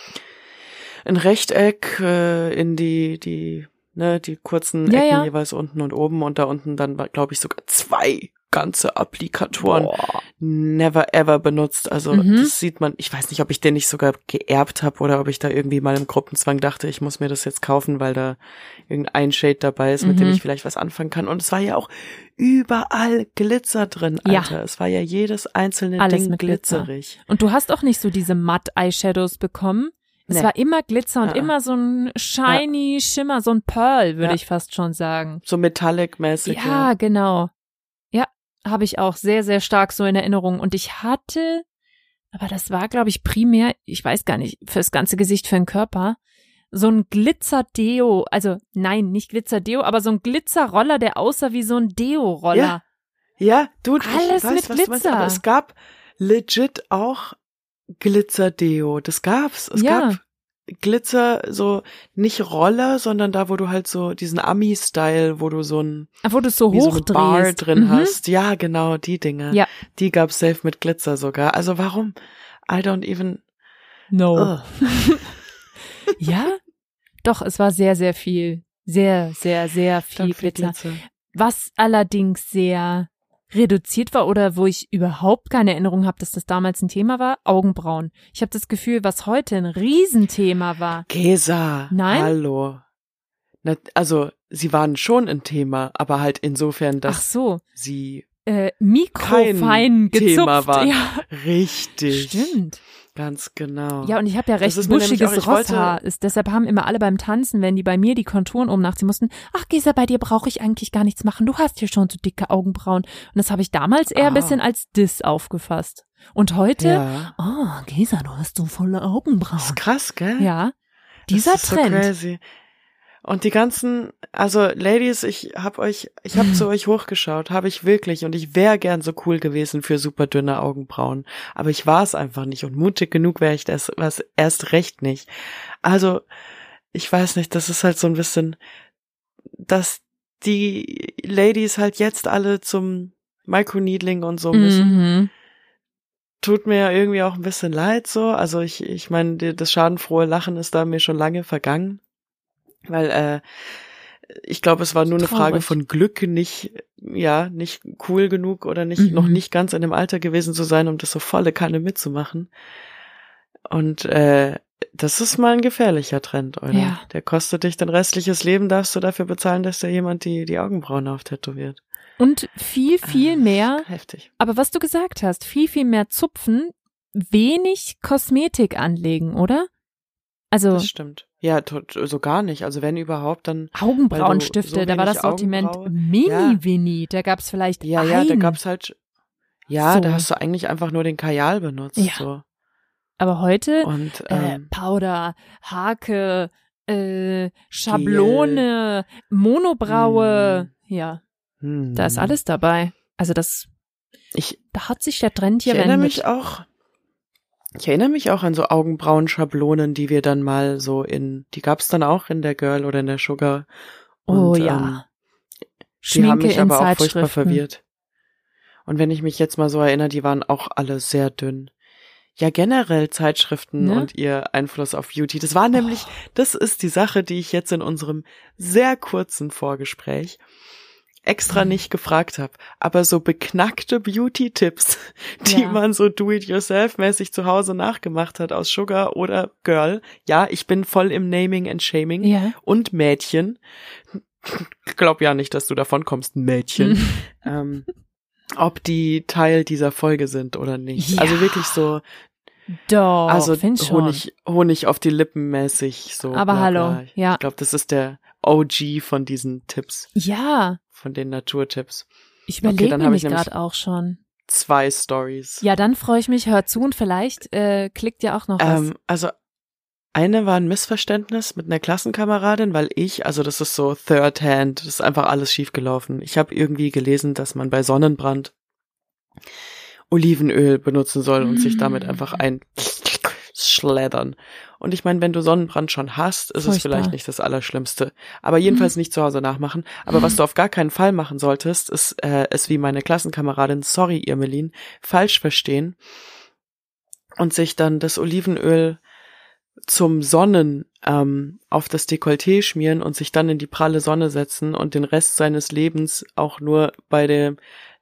ein Rechteck äh, in die die ne die kurzen Ja, Ecken ja. jeweils unten und oben und da unten dann war glaube ich sogar zwei ganze Applikatoren Boah. never ever benutzt. Also Mhm. das sieht man, ich weiß nicht, ob ich den nicht sogar geerbt habe oder ob ich da irgendwie mal im Gruppenzwang dachte, ich muss mir das jetzt kaufen, weil da irgendein Shade dabei ist, mit dem Mhm. ich vielleicht was anfangen kann. Und es war ja auch überall Glitzer drin, Ja. Alter. Es war ja jedes einzelne Alles Ding mit Glitzer. glitzerig. Und du hast auch nicht so diese Matt-Eyeshadows bekommen. Es Nee. war immer Glitzer und Ah, ah. immer so ein shiny Schimmer, so ein Pearl, würde Ja. ich fast schon sagen. So metallic-mäßig. Ja, genau. Ja, habe ich auch sehr, sehr stark so in Erinnerung. Und ich hatte, aber das war, glaube ich, primär, ich weiß gar nicht, fürs ganze Gesicht, für den Körper, so ein Glitzer-Deo, also nein, nicht Glitzer-Deo, aber so ein Glitzerroller, der aussah wie so ein Deo-Roller. Ja, du, ich Alles weiß, mit du meinst, aber Glitzer. es gab legit auch Glitzerdeo. Das gab's. Es Ja. gab Glitzer, so nicht Roller, sondern da, wo du halt so diesen Ami-Style, wo du so ein Wo du so hochdrehst. Bar drin Mhm. hast. Ja, genau, die Dinge. Ja. Die gab's safe mit Glitzer sogar. Also warum? I don't even. No. Ja? Doch, es war sehr, sehr viel. Sehr, sehr, sehr viel Glitzer. Glitzer. Was allerdings sehr reduziert war oder wo ich überhaupt keine Erinnerung habe, dass das damals ein Thema war, Augenbrauen. Ich habe das Gefühl, was heute ein Riesenthema war. Gesa. Nein? Hallo. Na, also, sie waren schon ein Thema, aber halt insofern, Ach dass so, sie äh, mikrofein kein gezupft. Thema waren. Ja, richtig. stimmt. Ganz genau. Ja, und ich habe ja recht buschiges auch- Rosshaar. Ist, deshalb haben immer alle beim Tanzen, wenn die bei mir die Konturen oben nachziehen mussten, ach Gesa, bei dir brauche ich eigentlich gar nichts machen. Du hast hier schon so dicke Augenbrauen. Und das habe ich damals eher ein Ah. bisschen als Diss aufgefasst. Und heute, ja. oh, Gesa, du hast so volle Augenbrauen. ist krass, gell? Ja, dieser das ist Trend. So crazy. Und die ganzen, also Ladies, ich hab euch, ich hab zu euch hochgeschaut, habe ich wirklich, und ich wäre gern so cool gewesen für super dünne Augenbrauen, aber ich war es einfach nicht und mutig genug wäre ich das was erst recht nicht. Also ich weiß nicht, das ist halt so ein bisschen, dass die Ladies halt jetzt alle zum Microneedling und so müssen Mhm. tut mir ja irgendwie auch ein bisschen leid so. Also ich, ich meine, das schadenfrohe Lachen ist da mir schon lange vergangen. Weil äh, ich glaube, es war nur eine Frage von Glück, nicht, ja, nicht cool genug oder nicht, Mhm. noch nicht ganz in dem Alter gewesen zu sein, um das so volle Kanne mitzumachen. Und äh, das ist mal ein gefährlicher Trend, oder? Ja. Der kostet dich dein restliches Leben, darfst du dafür bezahlen, dass dir jemand die, die Augenbrauen auftätowiert. Und viel, viel Ah, mehr, Heftig. aber was du gesagt hast, viel, viel mehr zupfen, wenig Kosmetik anlegen, oder? Also Das stimmt. Ja, tot, so gar nicht. Also wenn überhaupt, dann Augenbrauenstifte, du so da war das Sortiment Augenbraue- mini Ja. Da gab's vielleicht Ja, ein, ja, da gab's halt. Ja, So. da hast du eigentlich einfach nur den Kajal benutzt. Ja. So. aber heute Und äh, ähm, Powder, Hake, äh, Schablone, Monobraue, ja, hm, da ist alles dabei. Also das, Ich, da hat sich der Trend ich hier erinnere wendet. mich auch. Ich erinnere mich auch an so Augenbrauen-Schablonen, die wir dann mal so in, die gab's dann auch in der Girl oder in der Sugar. Oh Und, ja. Ähm, die Schminke haben mich aber auch furchtbar verwirrt. Und wenn ich mich jetzt mal so erinnere, die waren auch alle sehr dünn. Ja, generell Zeitschriften Ne? und ihr Einfluss auf Beauty. Das war nämlich, das ist die Sache, die ich jetzt in unserem sehr kurzen Vorgespräch extra Mhm. nicht gefragt habe. Aber so beknackte Beauty-Tipps, die Ja. man so do-it-yourself-mäßig zu Hause nachgemacht hat aus Sugar oder Girl. Ja, ich bin voll im Naming and Shaming Ja. und Mädchen. Glaub ja nicht, dass du davon kommst, Mädchen. Mhm. ähm, ob die Teil dieser Folge sind oder nicht. Ja. Also wirklich so, Doch, also. Honig, Honig auf die Lippen mäßig so. Aber bla, hallo, bla. ja. Ich glaube, das ist der OG von diesen Tipps, Ja, von den Naturtipps. ich Okay, überlege dann hab nämlich ich nämlich- gerade auch schon. Zwei Stories. Ja, dann freue ich mich, hört zu und vielleicht äh, klickt ja auch noch was. Ähm, also eine war ein Missverständnis mit einer Klassenkameradin, weil ich, also das ist so Third Hand, das ist einfach alles schiefgelaufen. Ich habe irgendwie gelesen, dass man bei Sonnenbrand Olivenöl benutzen soll und sich damit Mm. einfach ein schleddern. Und ich meine, wenn du Sonnenbrand schon hast, ist es Furchtbar. vielleicht nicht das Allerschlimmste. Aber jedenfalls nicht zu Hause nachmachen. Aber was du auf gar keinen Fall machen solltest, ist äh, es wie meine Klassenkameradin, sorry Irmelin, falsch verstehen und sich dann das Olivenöl zum Sonnen ähm, auf das Dekolleté schmieren und sich dann in die pralle Sonne setzen und den Rest seines Lebens auch nur bei dem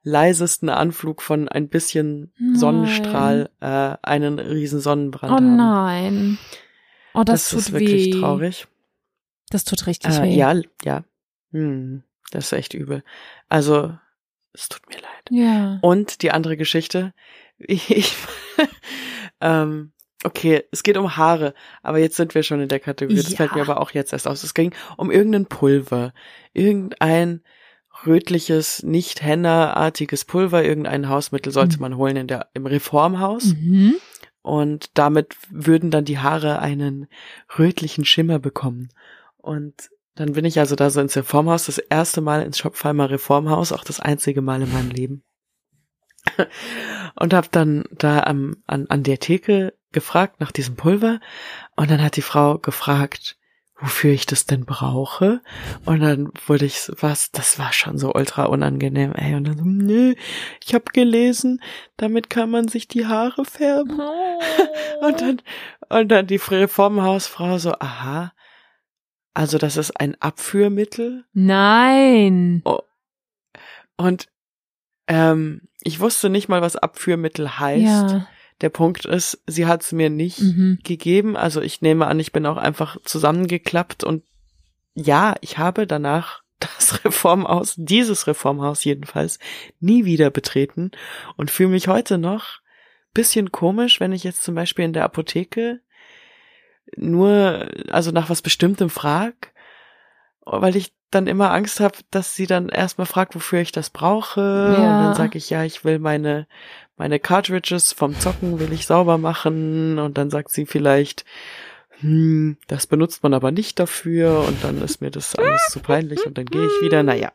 leisesten Anflug von ein bisschen Nein. Sonnenstrahl äh, einen riesen Sonnenbrand oh haben. nein. Oh, das, Das, tut ist wirklich weh. traurig. Das tut richtig Äh, weh. ja, ja. Hm, das ist echt übel. Also, es tut mir leid. Ja. Und die andere Geschichte, ich, ähm, okay, es geht um Haare, aber jetzt sind wir schon in der Kategorie. Das Ja. fällt mir aber auch jetzt erst aus. Es ging um irgendein Pulver, irgendein rötliches, nicht henna-artiges Pulver, irgendein Hausmittel sollte Mhm. man holen in der, im Reformhaus. Mhm. Und damit würden dann die Haare einen rötlichen Schimmer bekommen. Und dann bin ich also da so ins Reformhaus, das erste Mal ins Schopfheimer Reformhaus, auch das einzige Mal in meinem Leben. Und habe dann da am, an, an der Theke gefragt nach diesem Pulver. Und dann hat die Frau gefragt, wofür ich das denn brauche. Und dann wurde ich, so- was, das war schon so ultra unangenehm, ey. Und dann so, nö, ich habe gelesen, damit kann man sich die Haare färben. Und dann, und dann die Reformhausfrau so, aha, also das ist ein Abführmittel. Nein. Und Ähm, ich wusste nicht mal, was Abführmittel heißt. Ja. Der Punkt ist, sie hat es mir nicht Mhm. gegeben. Also ich nehme an, ich bin auch einfach zusammengeklappt und ja, ich habe danach das Reformhaus, dieses Reformhaus jedenfalls, nie wieder betreten und fühle mich heute noch bisschen komisch, wenn ich jetzt zum Beispiel in der Apotheke nur, also nach was Bestimmtem frag, weil ich dann immer Angst habe, dass sie dann erstmal fragt, wofür ich das brauche. Und Ja. dann sage ich, ja, ich will meine, meine Cartridges vom Zocken will ich sauber machen. Und dann sagt sie vielleicht, hm, das benutzt man aber nicht dafür. Und dann ist mir das alles zu peinlich und dann gehe ich wieder. Naja.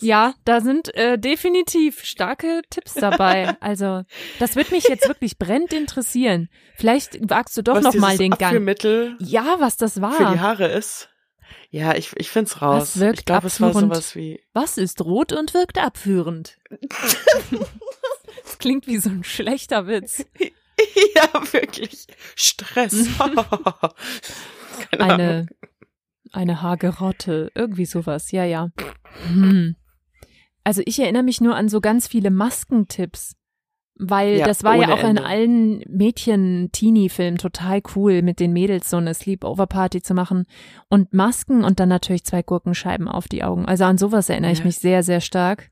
Ja, da sind äh, definitiv starke Tipps dabei. Also, das wird mich jetzt wirklich brennend interessieren. Vielleicht wagst du doch Was noch mal den Gang. Ja, was das für die war. Haare ist. Ja, ich, ich find's raus. Was wirkt ich glaube, es war abführend? sowas wie, Was ist rot und wirkt abführend? das klingt wie so ein schlechter Witz. ja, wirklich, Stress. Ahnung. Eine, eine Hagerotte, irgendwie sowas, ja, ja. Hm. Also ich erinnere mich nur an so ganz viele Maskentipps. Weil Ja, das war ja auch in Ende. allen Mädchen-Teenie-Filmen total cool, mit den Mädels so eine Sleepover-Party zu machen. Und Masken und dann natürlich zwei Gurkenscheiben auf die Augen. Also an sowas erinnere ich Ja. mich sehr, sehr stark.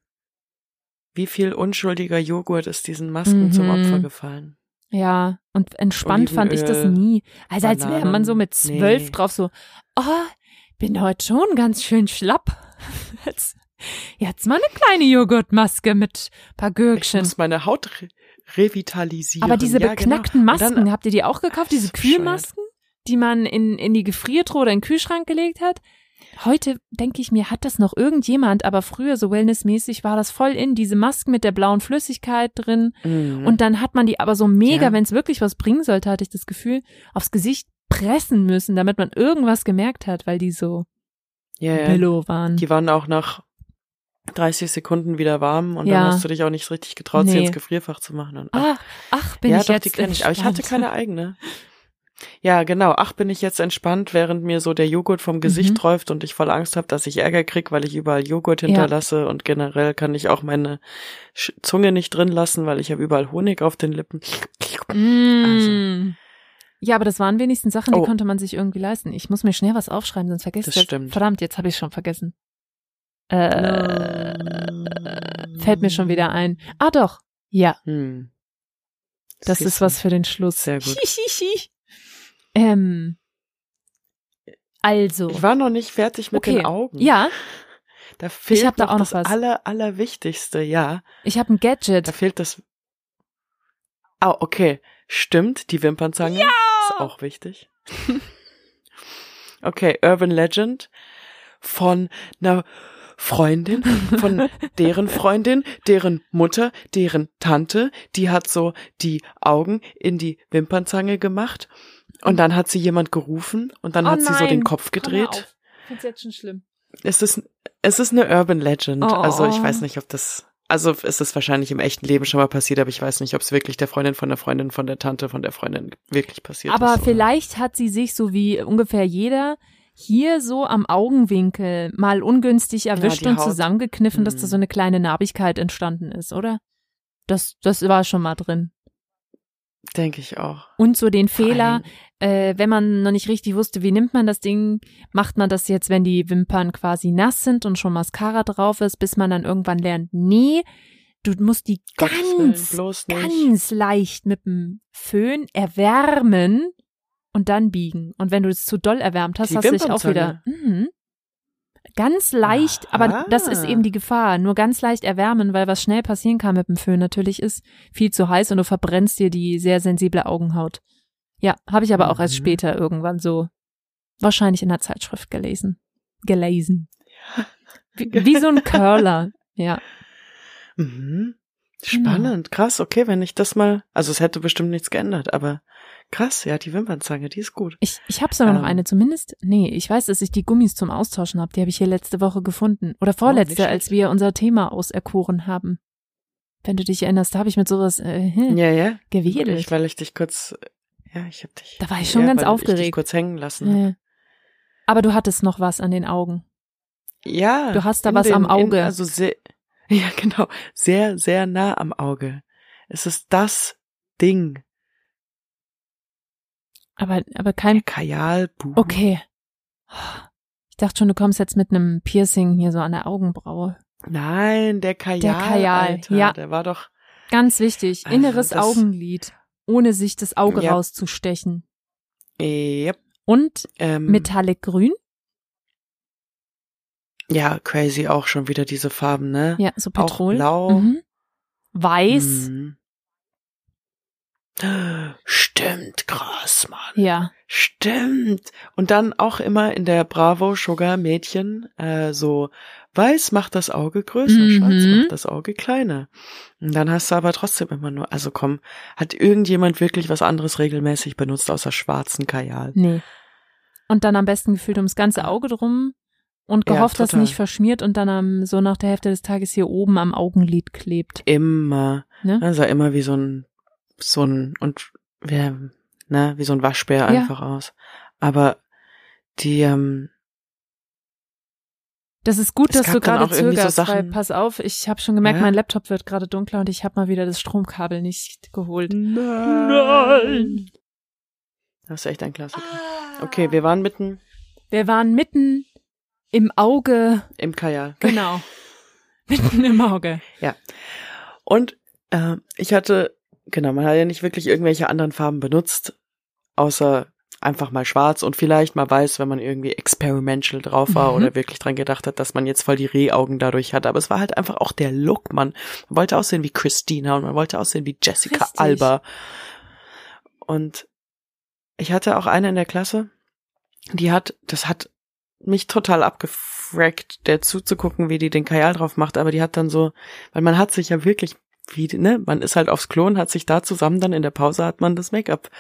Wie viel unschuldiger Joghurt ist diesen Masken Mhm. zum Opfer gefallen? Ja, und entspannt fand ich das Olivenöl, nie. Also als wäre man so mit zwölf nee. drauf so, oh, bin heute schon ganz schön schlapp. Jetzt, jetzt mal eine kleine Joghurtmaske mit paar Ich Gürkchen. muss meine Haut re revitalisieren. Aber diese ja, beknackten genau. Masken, dann- habt ihr die auch gekauft? Diese. Kühlmasken, die man in, in die Gefriertruhe oder in den Kühlschrank gelegt hat? Heute denke ich mir, hat das noch irgendjemand, aber früher so wellnessmäßig war das voll in, diese Masken mit der blauen Flüssigkeit drin. Mhm. Und dann hat man die aber so mega, Ja. wenn es wirklich was bringen sollte, hatte ich das Gefühl, aufs Gesicht pressen müssen, damit man irgendwas gemerkt hat, weil die so ja, ja. billow waren. Die waren auch nach 30 Sekunden wieder warm und Ja. dann hast du dich auch nicht richtig getraut, sie Nee. ins Gefrierfach zu machen. Und Ach, ach, bin ja, ich doch, jetzt die kenne ich. Aber ich hatte keine eigene. Ja, genau. Ach, bin ich jetzt entspannt, während mir so der Joghurt vom Gesicht Mhm. träuft und ich voll Angst habe, dass ich Ärger krieg, weil ich überall Joghurt Ja. hinterlasse und generell kann ich auch meine Sch- Zunge nicht drin lassen, weil ich habe überall Honig auf den Lippen. Mm. Ja, aber das waren wenigstens Sachen, die Also Oh. konnte man sich irgendwie leisten. Ich muss mir schnell was aufschreiben, sonst vergesse Das ich stimmt. Verdammt, jetzt habe ich schon vergessen. Äh, fällt mir schon wieder ein. Ah doch, ja, Hm. das Siehst ist was für den Schluss. Sehr gut. ähm, also, Ich war noch nicht fertig mit Okay. den Augen. ja, Da fehlt hab da auch noch das was. aller, allerwichtigste, ja. ich habe ein Gadget. Da fehlt das. Ah, okay. Stimmt, die Wimpernzange. Ja! Ist auch wichtig. okay, Urban Legend von einer Freundin, von deren Freundin, deren Mutter, deren Tante, die hat so die Augen in die Wimpernzange gemacht und dann hat sie jemand gerufen und dann Oh hat sie so den nein, Kopf gedreht. Ich find's jetzt schon schlimm. Es ist, es ist eine Urban Legend. Oh. Also ich weiß nicht, ob das, also es ist wahrscheinlich im echten Leben schon mal passiert, aber ich weiß nicht, ob es wirklich der Freundin von der Freundin von der Tante von der Freundin wirklich passiert Aber ist. oder- vielleicht hat sie sich, so wie ungefähr jeder, hier so am Augenwinkel mal ungünstig erwischt die und Haut. zusammengekniffen, dass da Hm. so eine kleine Narbigkeit entstanden ist, oder? Das, das war schon mal drin. Denke ich auch. Und so den Fehler, äh, wenn man noch nicht richtig wusste, wie nimmt man das Ding, macht man das jetzt, wenn die Wimpern quasi nass sind und schon Mascara drauf ist, bis man dann irgendwann lernt, nee, du musst die Willen, ganz, ganz leicht mit dem Föhn erwärmen und dann biegen. Und wenn du es zu doll erwärmt hast, Die hast du dich auch wieder mhm, ganz leicht, aber Aha. das ist eben die Gefahr, nur ganz leicht erwärmen, weil was schnell passieren kann mit dem Föhn natürlich ist, viel zu heiß und du verbrennst dir die sehr sensible Augenhaut. Ja, habe ich aber auch erst Mhm. später irgendwann so wahrscheinlich in der Zeitschrift gelesen. Gelesen. Wie, wie so ein Curler. Ja. Mhm. Spannend, krass, okay, wenn ich das mal, also es hätte bestimmt nichts geändert, aber krass, ja, die Wimpernzange, die ist gut. Ich, ich habe sogar noch Ähm. eine, zumindest. Nee, ich weiß, dass ich die Gummis zum Austauschen habe. Die habe ich hier letzte Woche gefunden. Oder vorletzte, schlecht. als wir unser Thema auserkoren haben. Wenn du dich erinnerst, da habe ich mit sowas äh, Ja, ja. gewedelt. Ich, weil ich dich kurz, ja, ich hab dich. Da war ich schon ja, ganz weil Ich dich aufgeregt. kurz hängen lassen. Äh. Aber du hattest noch was an den Augen. Ja. Du hast da in was am in, Auge. also sehr, Ja, genau. Sehr, sehr nah am Auge. Es ist das Ding. Aber, aber kein, Kajalbuch. okay. Ich dachte schon, du kommst jetzt mit einem Piercing hier so an der Augenbraue. Nein, der Kajal. Der Kajal, Alter, ja. Der war doch. Ganz wichtig, Also inneres das- Augenlid, ohne sich das Auge Ja. rauszustechen. Yep. Und Ähm, Metallic Grün, Ja, crazy auch schon wieder diese Farben, ne? ja, so Auch Petrol. blau. Mhm. Weiß, Mhm. Stimmt, krass, Mann. ja. Stimmt. Und dann auch immer in der Bravo Sugar Mädchen äh, so weiß macht das Auge größer, Mhm. schwarz macht das Auge kleiner. Und dann hast du aber trotzdem immer nur, also komm, hat irgendjemand wirklich was anderes regelmäßig benutzt außer schwarzen Kajal? Nee. Und dann am besten gefühlt ums ganze Auge drum und Ja, gehofft, dass total. nicht verschmiert und dann am, so nach der Hälfte des Tages hier oben am Augenlid klebt. Immer. Ne? Sah immer wie so ein, so ein, und wer, ne, wie so ein Waschbär Ja. einfach aus. Aber die, ähm, Das ist gut, dass du gerade irgendwie so zögerst, weil pass auf, ich habe schon gemerkt, Ja? mein Laptop wird gerade dunkler und ich habe mal wieder das Stromkabel nicht geholt. Nein. Das ist echt ein Klassiker. Okay, wir waren mitten Wir waren mitten im Auge, im Kajal. genau. mitten im Auge. Und äh, ich hatte, genau, man hat ja nicht wirklich irgendwelche anderen Farben benutzt, außer einfach mal schwarz und vielleicht mal weiß, wenn man irgendwie experimental drauf war Mhm. oder wirklich dran gedacht hat, dass man jetzt voll die Rehaugen dadurch hat. Aber es war halt einfach auch der Look, man. Man wollte aussehen wie Christina und man wollte aussehen wie Jessica Richtig. Alba. Und ich hatte auch eine in der Klasse, die hat, das hat mich total abgefrackt, der zuzugucken, wie die den Kajal drauf macht, aber die hat dann so, weil man hat sich ja wirklich, wie, ne, man ist halt aufs Klo und hat sich da zusammen dann in der Pause hat man das Make-up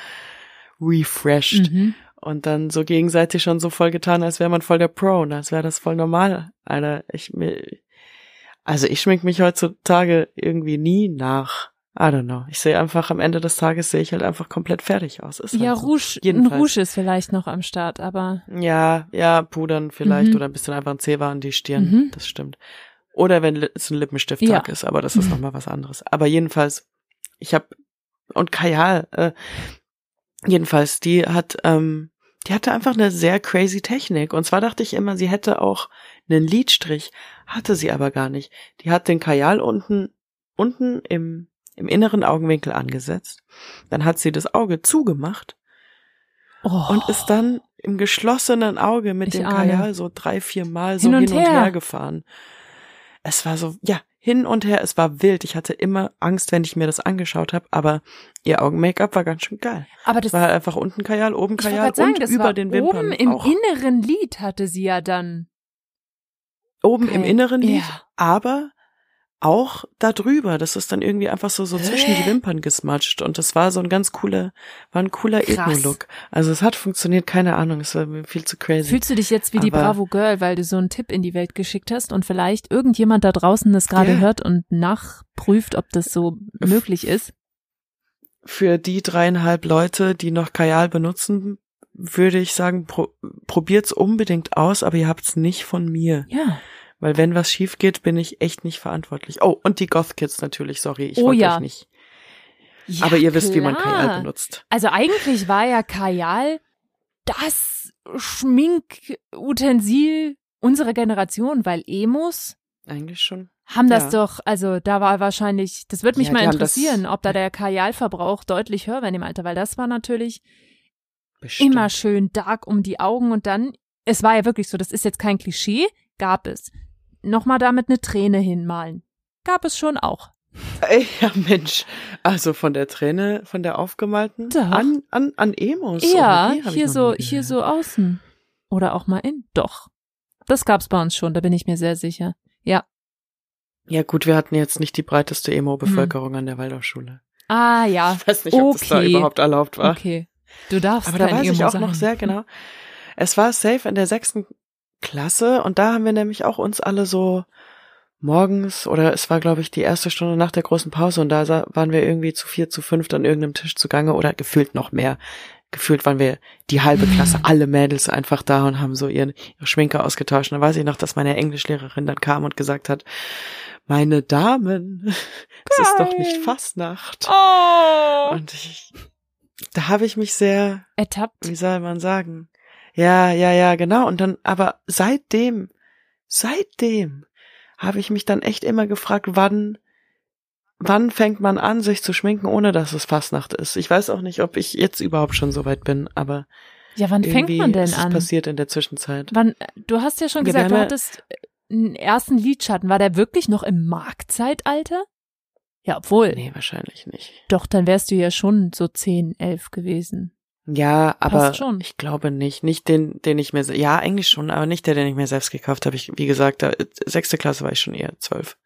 refreshed Mhm. und dann so gegenseitig schon so voll getan, als wäre man voll der Pro und als wäre das voll normal. Alter, ich mir, also ich schmink mich heutzutage irgendwie nie nach. I don't know. Ich sehe einfach am Ende des Tages sehe ich halt einfach komplett fertig aus. Ist Ja, halt so. Rouge, ein. Rouge ist vielleicht noch am Start, aber Ja, ja, pudern vielleicht Mhm. oder ein bisschen einfach ein Zewa an die Stirn. Mhm. Das stimmt. Oder wenn es ein Lippenstifttag Ja. ist, aber das ist Mhm. noch mal was anderes. Aber jedenfalls, ich habe und Kajal, äh, jedenfalls, die hat, ähm, die hatte einfach eine sehr crazy Technik. Und zwar dachte ich immer, sie hätte auch einen Lidstrich, hatte sie aber gar nicht. Die hat den Kajal unten, unten im im inneren Augenwinkel angesetzt. Dann hat sie das Auge zugemacht oh, und ist dann im geschlossenen Auge mit Ich dem ahne. Kajal so drei, vier Mal so Hin hin und und, her. her. gefahren. Es war so, ja, hin und her, es war wild. Ich hatte immer Angst, wenn ich mir das angeschaut habe, aber ihr Augen-Make-up war ganz schön geil. aber das war einfach unten Kajal, oben Kajal sagen, und über den Wimpern oben im auch. inneren Lid hatte sie ja dann. oben im Okay. inneren Lid, Ja. aber auch da drüber. Das ist dann irgendwie einfach so, so zwischen die? Wimpern gesmatscht. Und das war so ein ganz cooler, war ein cooler. Ethno-Look. Also es hat funktioniert, keine Ahnung, es war mir viel zu crazy. Fühlst du dich jetzt wie die Aber- Bravo Girl, weil du so einen Tipp in die Welt geschickt hast und vielleicht irgendjemand da draußen das gerade Ja. hört und nachprüft, ob das so möglich ist? für die dreieinhalb Leute, die noch Kajal benutzen, würde ich sagen, pro, probiert's unbedingt aus, aber ihr habt's nicht von mir. Ja. Weil wenn was schief geht, bin ich echt nicht verantwortlich. Oh, und die Goth Kids natürlich, sorry, ich Oh wollte ja. euch nicht. ja aber ihr wisst, wie man klar. Kajal benutzt. Also eigentlich war ja Kajal das Schminkutensil unserer Generation, weil Emos Eigentlich schon. haben das Ja. doch, also da war wahrscheinlich, das würde mich Ja, mal haben das- interessieren, ob da der Kajalverbrauch deutlich höher war in dem Alter, weil das war natürlich Bestimmt. immer schön dark um die Augen und dann, es war ja wirklich so, das ist jetzt kein Klischee, gab es. Nochmal damit eine Träne hinmalen. Gab es schon auch. Ja, Mensch. Also von der Träne, von der aufgemalten Doch. an, an, an Emos. ja, ich hier so, hier so außen. Oder auch mal in. Doch. Das gab's bei uns schon, da bin ich mir sehr sicher. Ja. Ja gut, wir hatten jetzt nicht die breiteste Emo-Bevölkerung an der Waldorfschule. Ah, ja. Ich weiß nicht, ob das da Okay. überhaupt erlaubt war. Okay. Du darfst Aber da weiß ich Emo auch sein. noch sehr genau. Es war safe in der sechsten Klasse und da haben wir nämlich auch uns alle so morgens oder es war glaube ich die erste Stunde nach der großen Pause und da waren wir irgendwie zu vier, zu fünf an irgendeinem Tisch zugange oder gefühlt noch mehr. Gefühlt waren wir die halbe Klasse, alle Mädels einfach da und haben so ihren, ihre Schminke ausgetauscht. Und da weiß ich noch, dass meine Englischlehrerin dann kam und gesagt hat, meine Damen, es ist doch nicht Geil. Fastnacht. Oh! Und ich, da habe ich mich sehr, Ertappt. wie soll man sagen? Ja, ja, ja, genau. Und dann, aber seitdem, seitdem habe ich mich dann echt immer gefragt, wann, wann fängt man an, sich zu schminken, ohne dass es Fastnacht ist. Ich weiß auch nicht, ob ich jetzt überhaupt schon so weit bin, aber Ja, wann fängt man denn ist es an? passiert in der Zwischenzeit. Wann, du hast ja schon gesagt, du hattest einen ersten Lidschatten. War der wirklich noch im Marktzeitalter? Ja, obwohl. Nee, wahrscheinlich nicht. Doch, dann wärst du ja schon so 10, 11 gewesen. Ja, aber ich glaube nicht. Nicht den, den ich mir, ja, eigentlich schon, aber nicht der, den ich mir selbst gekauft habe. Ich, wie gesagt, da, sechste Klasse war ich schon eher zwölf.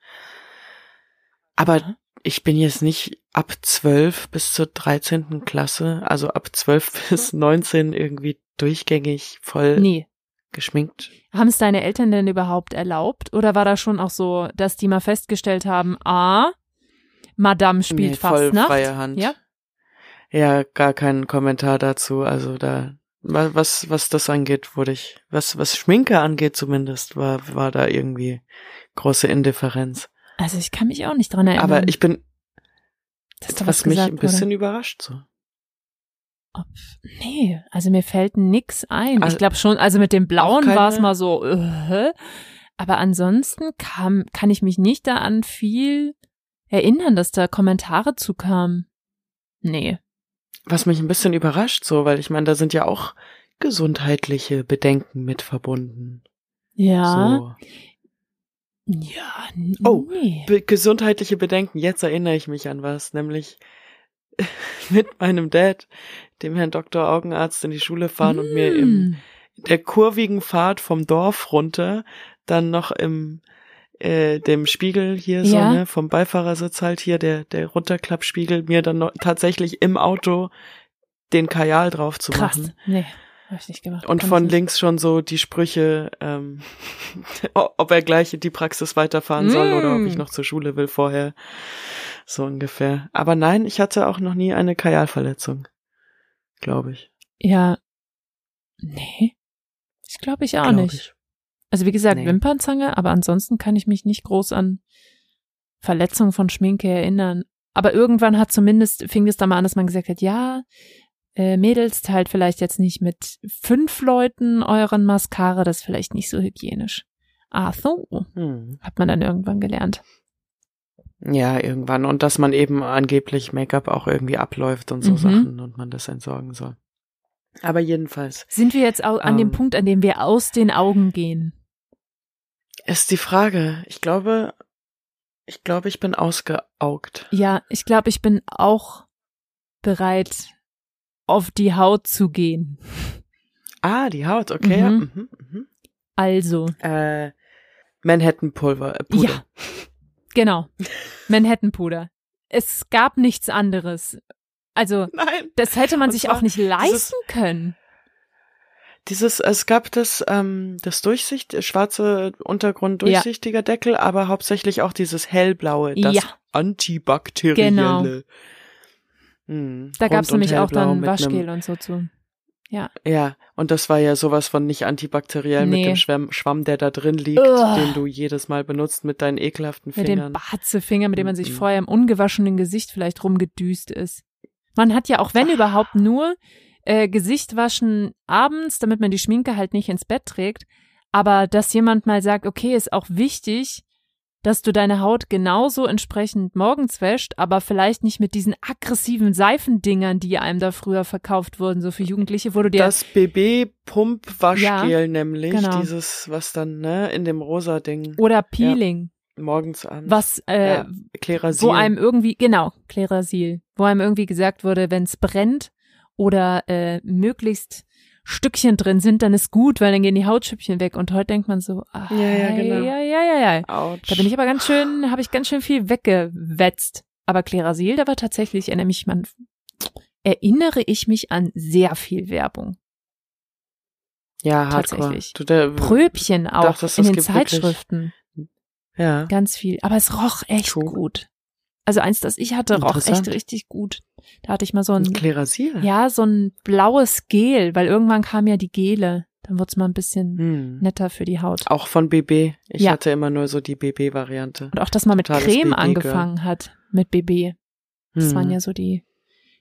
Aber Aha. ich bin jetzt nicht ab zwölf bis zur dreizehnten Klasse, also ab zwölf bis neunzehn irgendwie durchgängig voll Nee. geschminkt. Haben es deine Eltern denn überhaupt erlaubt? Oder war das schon auch so, dass die mal festgestellt haben, ah, Madame spielt nee, voll Fastnacht? freie Hand. Ja? Ja, gar keinen Kommentar dazu. Also da, wa- was, was das angeht, wurde ich, was, was Schminke angeht zumindest, war, war da irgendwie große Indifferenz. Also ich kann mich auch nicht dran erinnern. Aber ich bin, dass da was mich ein bisschen wurde. überrascht so. Nee, also mir fällt nix ein. Also- ich glaube schon, also mit dem Blauen war es mal so, äh, aber ansonsten kam, kann ich mich nicht da an viel erinnern, dass da Kommentare zu kamen. Nee. Was mich ein bisschen überrascht so, weil ich meine, da sind ja auch gesundheitliche Bedenken mit verbunden. Ja. So. Ja, Oh, nee. Be gesundheitliche Bedenken, jetzt erinnere ich mich an was, nämlich mit meinem Dad, dem Herrn Dr. Augenarzt, in die Schule fahren und mir im Hm. der kurvigen Fahrt vom Dorf runter, dann noch im äh, dem Spiegel hier so, Ja. ne, vom Beifahrersitz halt hier, der, der Runterklappspiegel, mir dann noch tatsächlich im Auto den Kajal drauf zu Krass. machen. Nee, hab ich nicht gemacht. Und Kann von links schon so die Sprüche, ähm, ob er gleich in die Praxis weiterfahren soll oder ob Mm. ich noch zur Schule will vorher. So ungefähr. Aber nein, ich hatte auch noch nie eine Kajalverletzung. Glaube ich. Ja. Nee. Ich glaube ich auch Glaub nicht. Ich. Also wie gesagt, Nee. Wimpernzange, aber ansonsten kann ich mich nicht groß an Verletzungen von Schminke erinnern. Aber irgendwann hat zumindest, fing es da mal an, dass man gesagt hat, ja, äh, Mädels teilt vielleicht jetzt nicht mit fünf Leuten euren Mascara, das ist vielleicht nicht so hygienisch. Ah, so, Hm. hat man dann irgendwann gelernt. Ja, irgendwann. Und dass man eben angeblich Make-up auch irgendwie abläuft und so Mhm. Sachen und man das entsorgen soll. Aber jedenfalls Sind wir jetzt au- an dem Ähm. Punkt, an dem wir aus den Augen gehen? Ist die Frage. Ich glaube, ich glaube, ich bin ausgeaugt. Ja, ich glaube, ich bin auch bereit, auf die Haut zu gehen. Ah, die Haut, okay. ja. Mhm. Mhm, mhm. Also, Äh, Manhattan Pulver, äh, Puder. Ja. genau. Manhattan-Puder. Es gab nichts anderes. Also, Nein. das hätte man Und sich auch nicht leisten können. Dieses, es gab das, ähm, das Durchsicht, schwarze Untergrund durchsichtiger Deckel, aber hauptsächlich auch dieses hellblaue, das Ja. antibakterielle. Genau. Hm, Da gab's und nämlich auch dann Waschgel und so zu. Ja, und das war ja sowas von nicht antibakteriell Nee. mit dem Schwamm, Schwamm, der da drin liegt, Ugh. den du jedes Mal benutzt mit deinen ekelhaften Mit dem Fingern. Barzefinger, mit dem man sich vorher im ungewaschenen Gesicht vielleicht rumgedüst ist. Man hat ja auch, wenn überhaupt, nur äh, Gesicht waschen abends, damit man die Schminke halt nicht ins Bett trägt. Aber dass jemand mal sagt, okay, ist auch wichtig, dass du deine Haut genauso entsprechend morgens wäscht, aber vielleicht nicht mit diesen aggressiven Seifendingern, die einem da früher verkauft wurden, so für Jugendliche, wo du dir Das BB-Pump-Waschgel Ja, nämlich, genau. dieses, was dann, ne, in dem rosa Ding oder Peeling, morgens abends. was äh, Ja, wo einem irgendwie, genau, Klerasil, wo einem irgendwie gesagt wurde, wenn es brennt oder äh, möglichst Stückchen drin sind, dann ist gut, weil dann gehen die Hautschüppchen weg. Und heute denkt man so, ah, Ja, ja, genau. ja, ja, ja, ja. Autsch. Da bin ich aber ganz schön, habe ich ganz schön viel weggewetzt. Aber Klerasil, da war tatsächlich, erinnere mich man, erinnere ich mich an sehr viel Werbung. ja, tatsächlich. Du, der, Pröbchen auch dachtest, in den gibt wirklich- Zeitschriften. Ja. Ganz viel. Aber es roch echt True. gut. Also eins, das ich hatte, roch echt richtig gut. Da hatte ich mal so ein, Klerasil. ja, so ein blaues Gel, weil irgendwann kamen ja die Gele. Dann wird's mal ein bisschen Hm. netter für die Haut. Auch von BB. Ich Ja. hatte immer nur so die BB-Variante. Und auch, dass man mit Totales Creme BB-Girl. angefangen hat, mit BB. Das Hm. waren ja so die,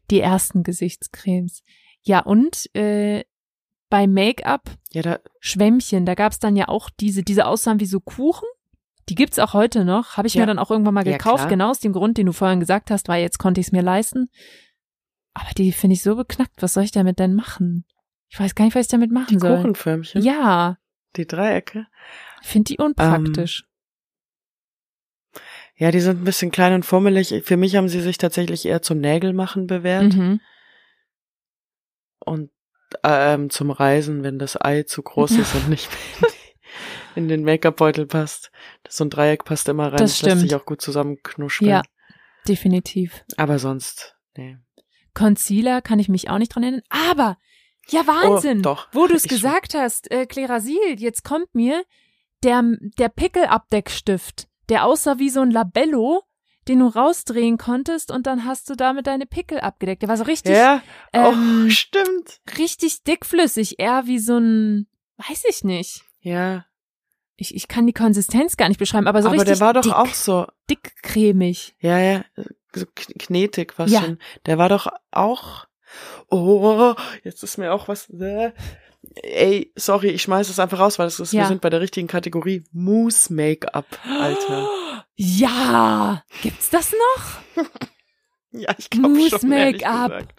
die ersten Gesichtscremes. Ja, und äh, bei Make-up Ja, da, Schwämmchen, da gab's dann ja auch diese, diese aussahen wie so Kuchen. Die gibt's auch heute noch. Habe ich Ja. mir dann auch irgendwann mal Ja, gekauft, klar. genau aus dem Grund, den du vorhin gesagt hast, weil jetzt konnte ich es mir leisten. Aber die finde ich so beknackt. Was soll ich damit denn machen? Ich weiß gar nicht, was ich damit machen die soll. Kuchenförmchen, Ja, die Dreiecke. finde die unpraktisch. Ja, die sind ein bisschen klein und fummelig. Für mich haben sie sich tatsächlich eher zum Nägelmachen bewährt mhm. und ähm, zum Reisen, wenn das Ei zu groß ist und nicht mehr in den Make-up-Beutel passt. So ein Dreieck passt immer rein. Das Das lässt stimmt. sich auch gut zusammenknuspeln. Ja. Definitiv. Aber sonst, nee. Concealer kann ich mich auch nicht dran erinnern. Aber, ja Wahnsinn, Oh, doch. wo du es schon. gesagt hast, äh, Klerasil, jetzt kommt mir der, der Pickelabdeckstift, der aussah wie so ein Labello, den du rausdrehen konntest und dann hast du damit deine Pickel abgedeckt. Der war so richtig, Ja, ähm, oh, stimmt. richtig dickflüssig, eher wie so ein, weiß ich nicht. Ja, Ich, ich kann die Konsistenz gar nicht beschreiben, aber so aber richtig der war doch dick, auch so, dick cremig. ja, ja, so kn- knetig was Ja. schon. Der war doch auch, oh, jetzt ist mir auch was, äh, ey, sorry, ich schmeiß es einfach raus, weil es ist, Ja. wir sind bei der richtigen Kategorie. Mousse Make-up, Alter. Ja, gibt's das noch? Ja, ich glaube Mousse schon, ehrlich Make-up.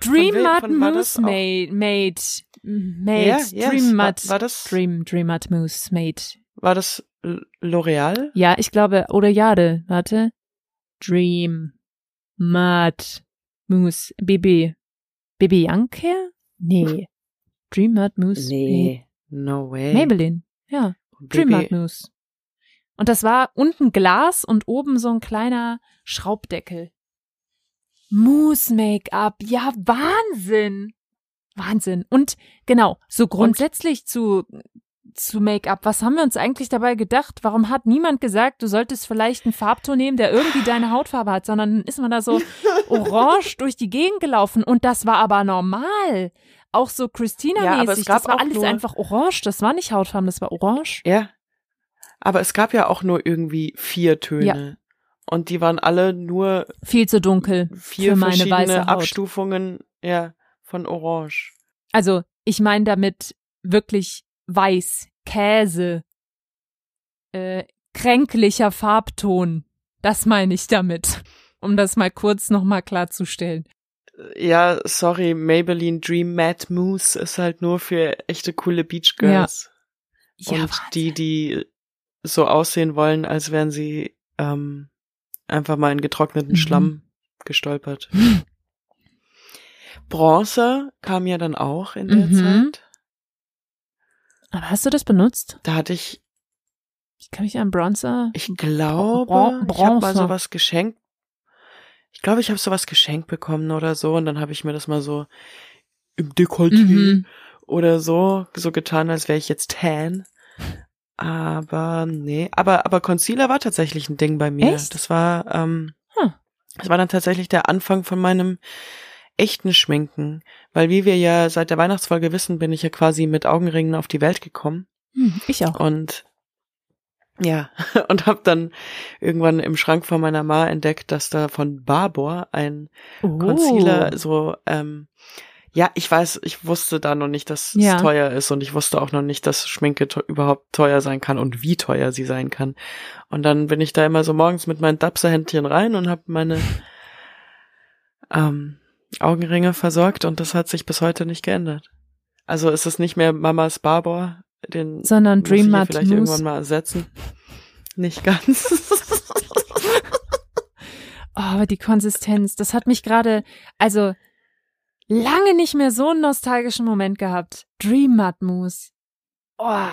Dream Mud auch? Made, made, made, Ja. Dream Mud, war das- Dream, Dream Mud Mousse made. War das L'Oreal? Ja, ich glaube, oder Jade, warte. Dream Mud Mousse, BB. BB Young Care? Nee. Dream Mud Mousse. Nee, no way. Maybelline, ja. Dream Mud Mousse. Und das war unten Glas und oben so ein kleiner Schraubdeckel. Mousse Make-up, ja Wahnsinn. Wahnsinn. Und genau, so grundsätzlich zu zu Make-up, was haben wir uns eigentlich dabei gedacht? Warum hat niemand gesagt, du solltest vielleicht einen Farbton nehmen, der irgendwie deine Hautfarbe hat, sondern ist man da so orange durch die Gegend gelaufen und das war aber normal. Auch so Ja, Christina-mäßig, es gab das war alles einfach orange, das war nicht Hautfarben, das war orange. Ja. Aber es gab ja auch nur irgendwie vier Töne. Und die waren alle nur Viel zu dunkel vier für meine weiße verschiedene. Abstufungen, ja, von Orange. Also, ich meine damit wirklich weiß, Käse, äh, kränklicher Farbton. Das meine ich damit. Um das mal kurz nochmal klarzustellen. Ja, sorry, Maybelline Dream Matte Mousse ist halt nur für echte coole Beach Girls. Ja, und die, die so aussehen wollen, als wären sie ähm, einfach mal in getrockneten Mhm. Schlamm gestolpert. Bronze kam ja dann auch in der Mhm. Zeit. Aber hast du das benutzt? Da hatte ich, Ich kann mich an Bronzer. ich glaube, Bron- ich habe mal Bronze. sowas geschenkt. Ich glaube, ich habe sowas geschenkt bekommen oder so und dann habe ich mir das mal so im Dekolleté Mhm. oder so so getan, als wäre ich jetzt tan. Aber nee, aber aber Concealer war tatsächlich ein Ding bei mir. Echt? Das war ähm, Hm. das war dann tatsächlich der Anfang von meinem echten Schminken, weil wie wir ja seit der Weihnachtsfolge wissen, bin ich ja quasi mit Augenringen auf die Welt gekommen Hm, ich auch. und ja, und hab dann irgendwann im Schrank von meiner Ma entdeckt, dass da von Barbour ein Oh. Concealer so ähm, ja, ich weiß, ich wusste da noch nicht, dass Ja. es teuer ist und ich wusste auch noch nicht, dass Schminke te überhaupt teuer sein kann und wie teuer sie sein kann. Und dann bin ich da immer so morgens mit meinen Dapserhändchen rein und habe meine ähm, Augenringe versorgt und das hat sich bis heute nicht geändert. Also es ist nicht mehr Mamas Barbour, den Sondern muss ich Dream ja Matte vielleicht irgendwann Mousse. mal ersetzen. Nicht ganz. Oh, aber die Konsistenz, das hat mich gerade, also lange nicht mehr so einen nostalgischen Moment gehabt. Dream Mud Mousse. Oh,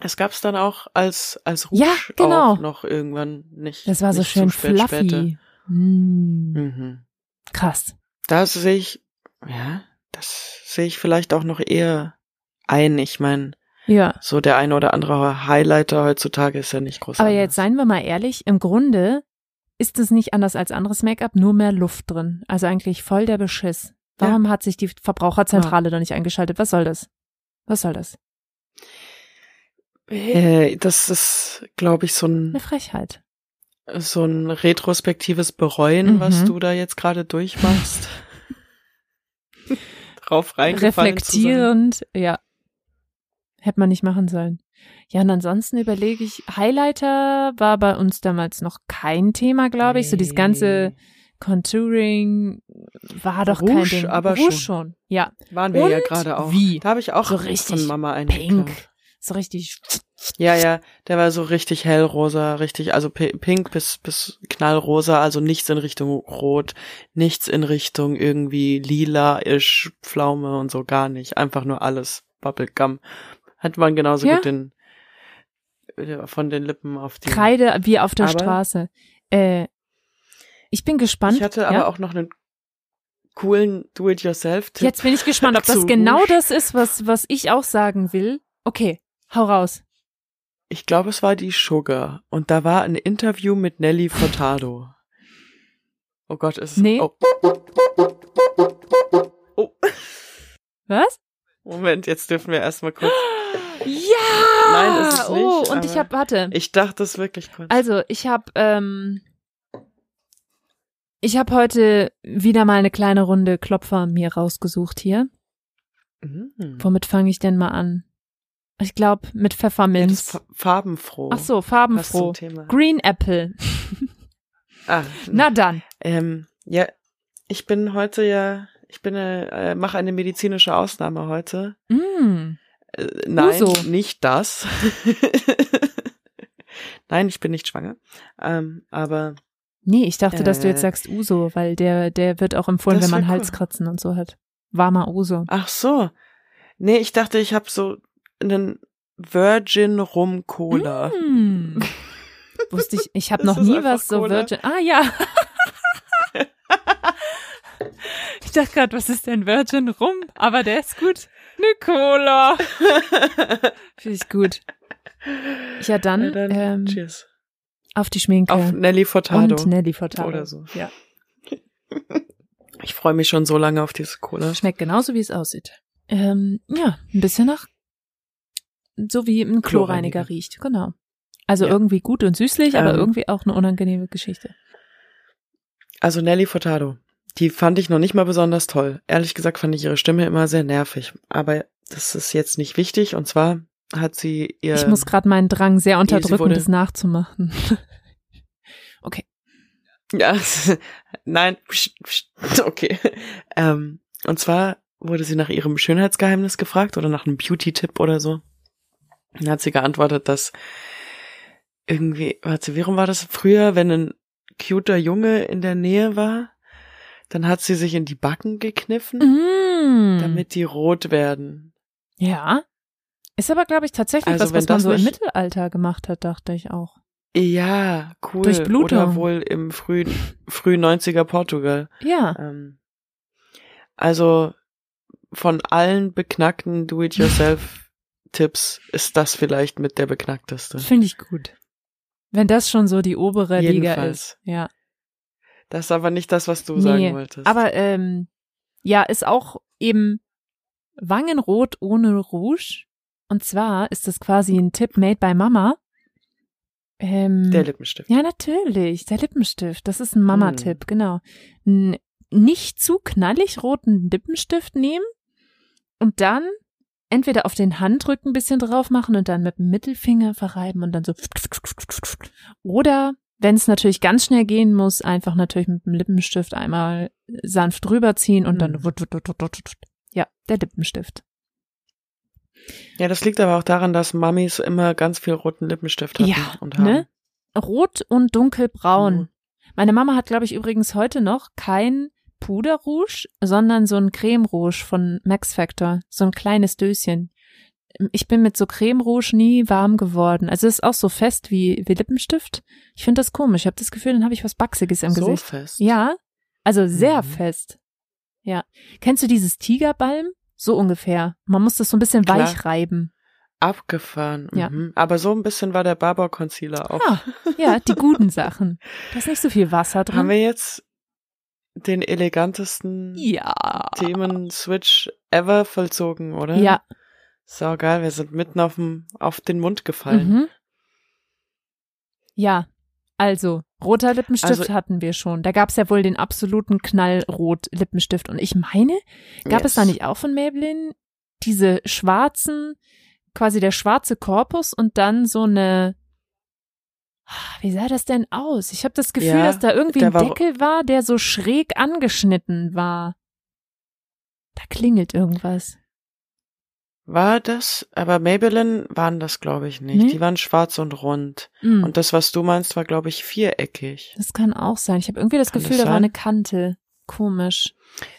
Es gab's dann auch als als Rouge Ja, genau. auch noch irgendwann nicht. das war so schön spät fluffy. Mm, Mhm. krass. Das sehe ich, ja, das sehe ich vielleicht auch noch eher ein. Ich meine, Ja. so der eine oder andere Highlighter heutzutage ist ja nicht groß. Aber anders. jetzt seien wir mal ehrlich, im Grunde ist es nicht anders als anderes Make-up, nur mehr Luft drin. Also eigentlich voll der Beschiss. Warum hat sich die Verbraucherzentrale da nicht eingeschaltet? Was soll das? Was soll das? Äh, das ist, glaube ich, so ein, Eine Frechheit. so ein retrospektives Bereuen, was Mhm. du da jetzt gerade durchmachst. Drauf reingefallen zu sein. Reflektierend, ja. Hätte man nicht machen sollen. Ja, und ansonsten überlege ich, Highlighter war bei uns damals noch kein Thema, glaube ich. So dieses ganze Contouring war doch kein Rouge Ding. aber Rouge schon. schon. Ja, Waren wir ja Und gerade auch. wie? Da habe ich auch So richtig von Mama einen pink. geklaut. So richtig. Ja, ja, der war so richtig hellrosa, richtig, also pi- pink bis, bis knallrosa, also nichts in Richtung rot, nichts in Richtung irgendwie lila-isch, Pflaume und so, gar nicht. Einfach nur alles Bubblegum. Hat man genauso Ja. gut den, äh, von den Lippen auf die. Kreide wie auf der Aber- Straße. Äh, ich bin gespannt. Ich hatte ja? aber auch noch einen coolen Do-it-yourself-Tipp. Jetzt bin ich gespannt, ob das genau das ist, was, was ich auch sagen will. Okay, hau raus. Ich glaube, es war die Sugar. Und da war ein Interview mit Nelly Furtado. Oh Gott, ist es. Nee. Oh. oh. Was? Moment, jetzt dürfen wir erstmal kurz. Ja! Nein, ist es nicht, Oh, und ich habe, warte. Ich dachte es wirklich kurz. Also, ich habe, ähm, ich habe heute wieder mal eine kleine Runde Klopfer mir rausgesucht hier. Mhm. Womit fange ich denn mal an? Ich glaube mit Ja, Pfefferminz. fa- farbenfroh. Ach so, farbenfroh. Green Apple. Ah, Na dann. ähm, ja, ich bin heute ja, ich bin, äh, mache eine medizinische Ausnahme heute. Mm. Äh, nein, Uso. nicht das. nein, ich bin nicht schwanger. Ähm, aber Nee, ich dachte, dass du jetzt Äh. sagst Uso, weil der, der wird auch empfohlen, wenn man cool. Halskratzen und so hat. Warmer Uso. ach so. Nee, ich dachte, ich habe so einen Virgin Rum Cola. Mm. Wusste ich, ich habe noch nie was so Cola. Virgin. Ah ja. ich dachte gerade, was ist denn Virgin Rum? Aber der ist gut. Ne Cola. Finde ich gut. Ja, dann, Ja, dann ähm, Cheers. Auf die Schminke. Auf Nelly Furtado. und Nelly Furtado. Oder so. Ja. Ich freue mich schon so lange auf diese Cola. Schmeckt genauso, wie es aussieht. Ähm, ja, ein bisschen nach, so wie ein Chlorreiniger Chlorreiniger. riecht, genau. Also Ja. irgendwie gut und süßlich, aber Ähm. irgendwie auch eine unangenehme Geschichte. Also Nelly Furtado. Die fand ich noch nicht mal besonders toll. Ehrlich gesagt fand ich ihre Stimme immer sehr nervig. Aber das ist jetzt nicht wichtig. Und zwar hat sie ihr. ich muss gerade meinen Drang sehr unterdrücken, wurde- das nachzumachen. okay. Ja, nein, okay. Ähm, und zwar wurde sie nach ihrem Schönheitsgeheimnis gefragt oder nach einem Beauty-Tipp oder so. Dann hat sie geantwortet, dass irgendwie, warte, warum war das früher, wenn ein cuter Junge in der Nähe war, dann hat sie sich in die Backen gekniffen, Mm. damit die rot werden. Ja. Ist aber, glaube ich, tatsächlich Also was, was man so im Mittelalter gemacht hat, dachte ich auch. Ja, cool. Durchblutung. Oder wohl im frühen, frühen 90er Portugal. Ja. Ähm, also von allen beknackten Do-it-yourself-Tipps ist das vielleicht mit der beknackteste. Finde ich gut. Wenn das schon so die obere Liga Jedenfalls. ist. Ja. Das ist aber nicht das, was du Nee, sagen wolltest. Aber ähm, ja, ist auch eben Wangenrot ohne Rouge. Und zwar ist das quasi ein Tipp made by Mama. Ähm, der Lippenstift. ja, natürlich. Der Lippenstift. Das ist ein Mama-Tipp, genau. N nicht zu knallig roten Lippenstift nehmen und dann entweder auf den Handrücken ein bisschen drauf machen und dann mit dem Mittelfinger verreiben und dann so. Oder wenn es natürlich ganz schnell gehen muss, einfach natürlich mit dem Lippenstift einmal sanft drüberziehen und dann. Wut. Ja, der Lippenstift. Ja, das liegt aber auch daran, dass Mamis immer ganz viel roten Lippenstift hatten Ja, und haben. ne? Rot und dunkelbraun. Mhm. Meine Mama hat, glaube ich, übrigens heute noch kein Puderrouge, sondern so ein Creme Rouge von Max Factor. So ein kleines Döschen. Ich bin mit so Creme Rouge nie warm geworden. Also es ist auch so fest wie, wie Lippenstift. Ich finde das komisch. Ich habe das Gefühl, dann habe ich was Bachsiges im so Gesicht. fest. Ja, also sehr Mhm. fest. Ja. Kennst du dieses Tigerbalm? So ungefähr. Man muss das so ein bisschen Klar. weich reiben. Abgefahren. Ja. Mhm. Aber so ein bisschen war der Barbour Concealer auch. Ah, ja, die guten Sachen. Da ist nicht so viel Wasser drin. Haben wir jetzt den elegantesten Ja. Themen-Switch ever vollzogen, oder? Ja. Sau geil, wir sind mitten auf, dem, auf den Mund gefallen. Mhm. Ja, also, roter Lippenstift Also- hatten wir schon. Da gab's ja wohl den absoluten Knallrot-Lippenstift. Und ich meine, gab es da Yes. nicht auch von Maybelline diese schwarzen, quasi der schwarze Korpus und dann so eine, wie sah das denn aus? Ich habe das Gefühl, Ja, dass da irgendwie ein war- Deckel war, der so schräg angeschnitten war. Da klingelt irgendwas. War das? Aber Maybelline waren das, glaube ich, nicht. Nee? Die waren schwarz und rund. Hm. Und das, was du meinst, war, glaube ich, viereckig. Das kann auch sein. Ich habe irgendwie das Kann Gefühl, das da war eine Kante. Komisch.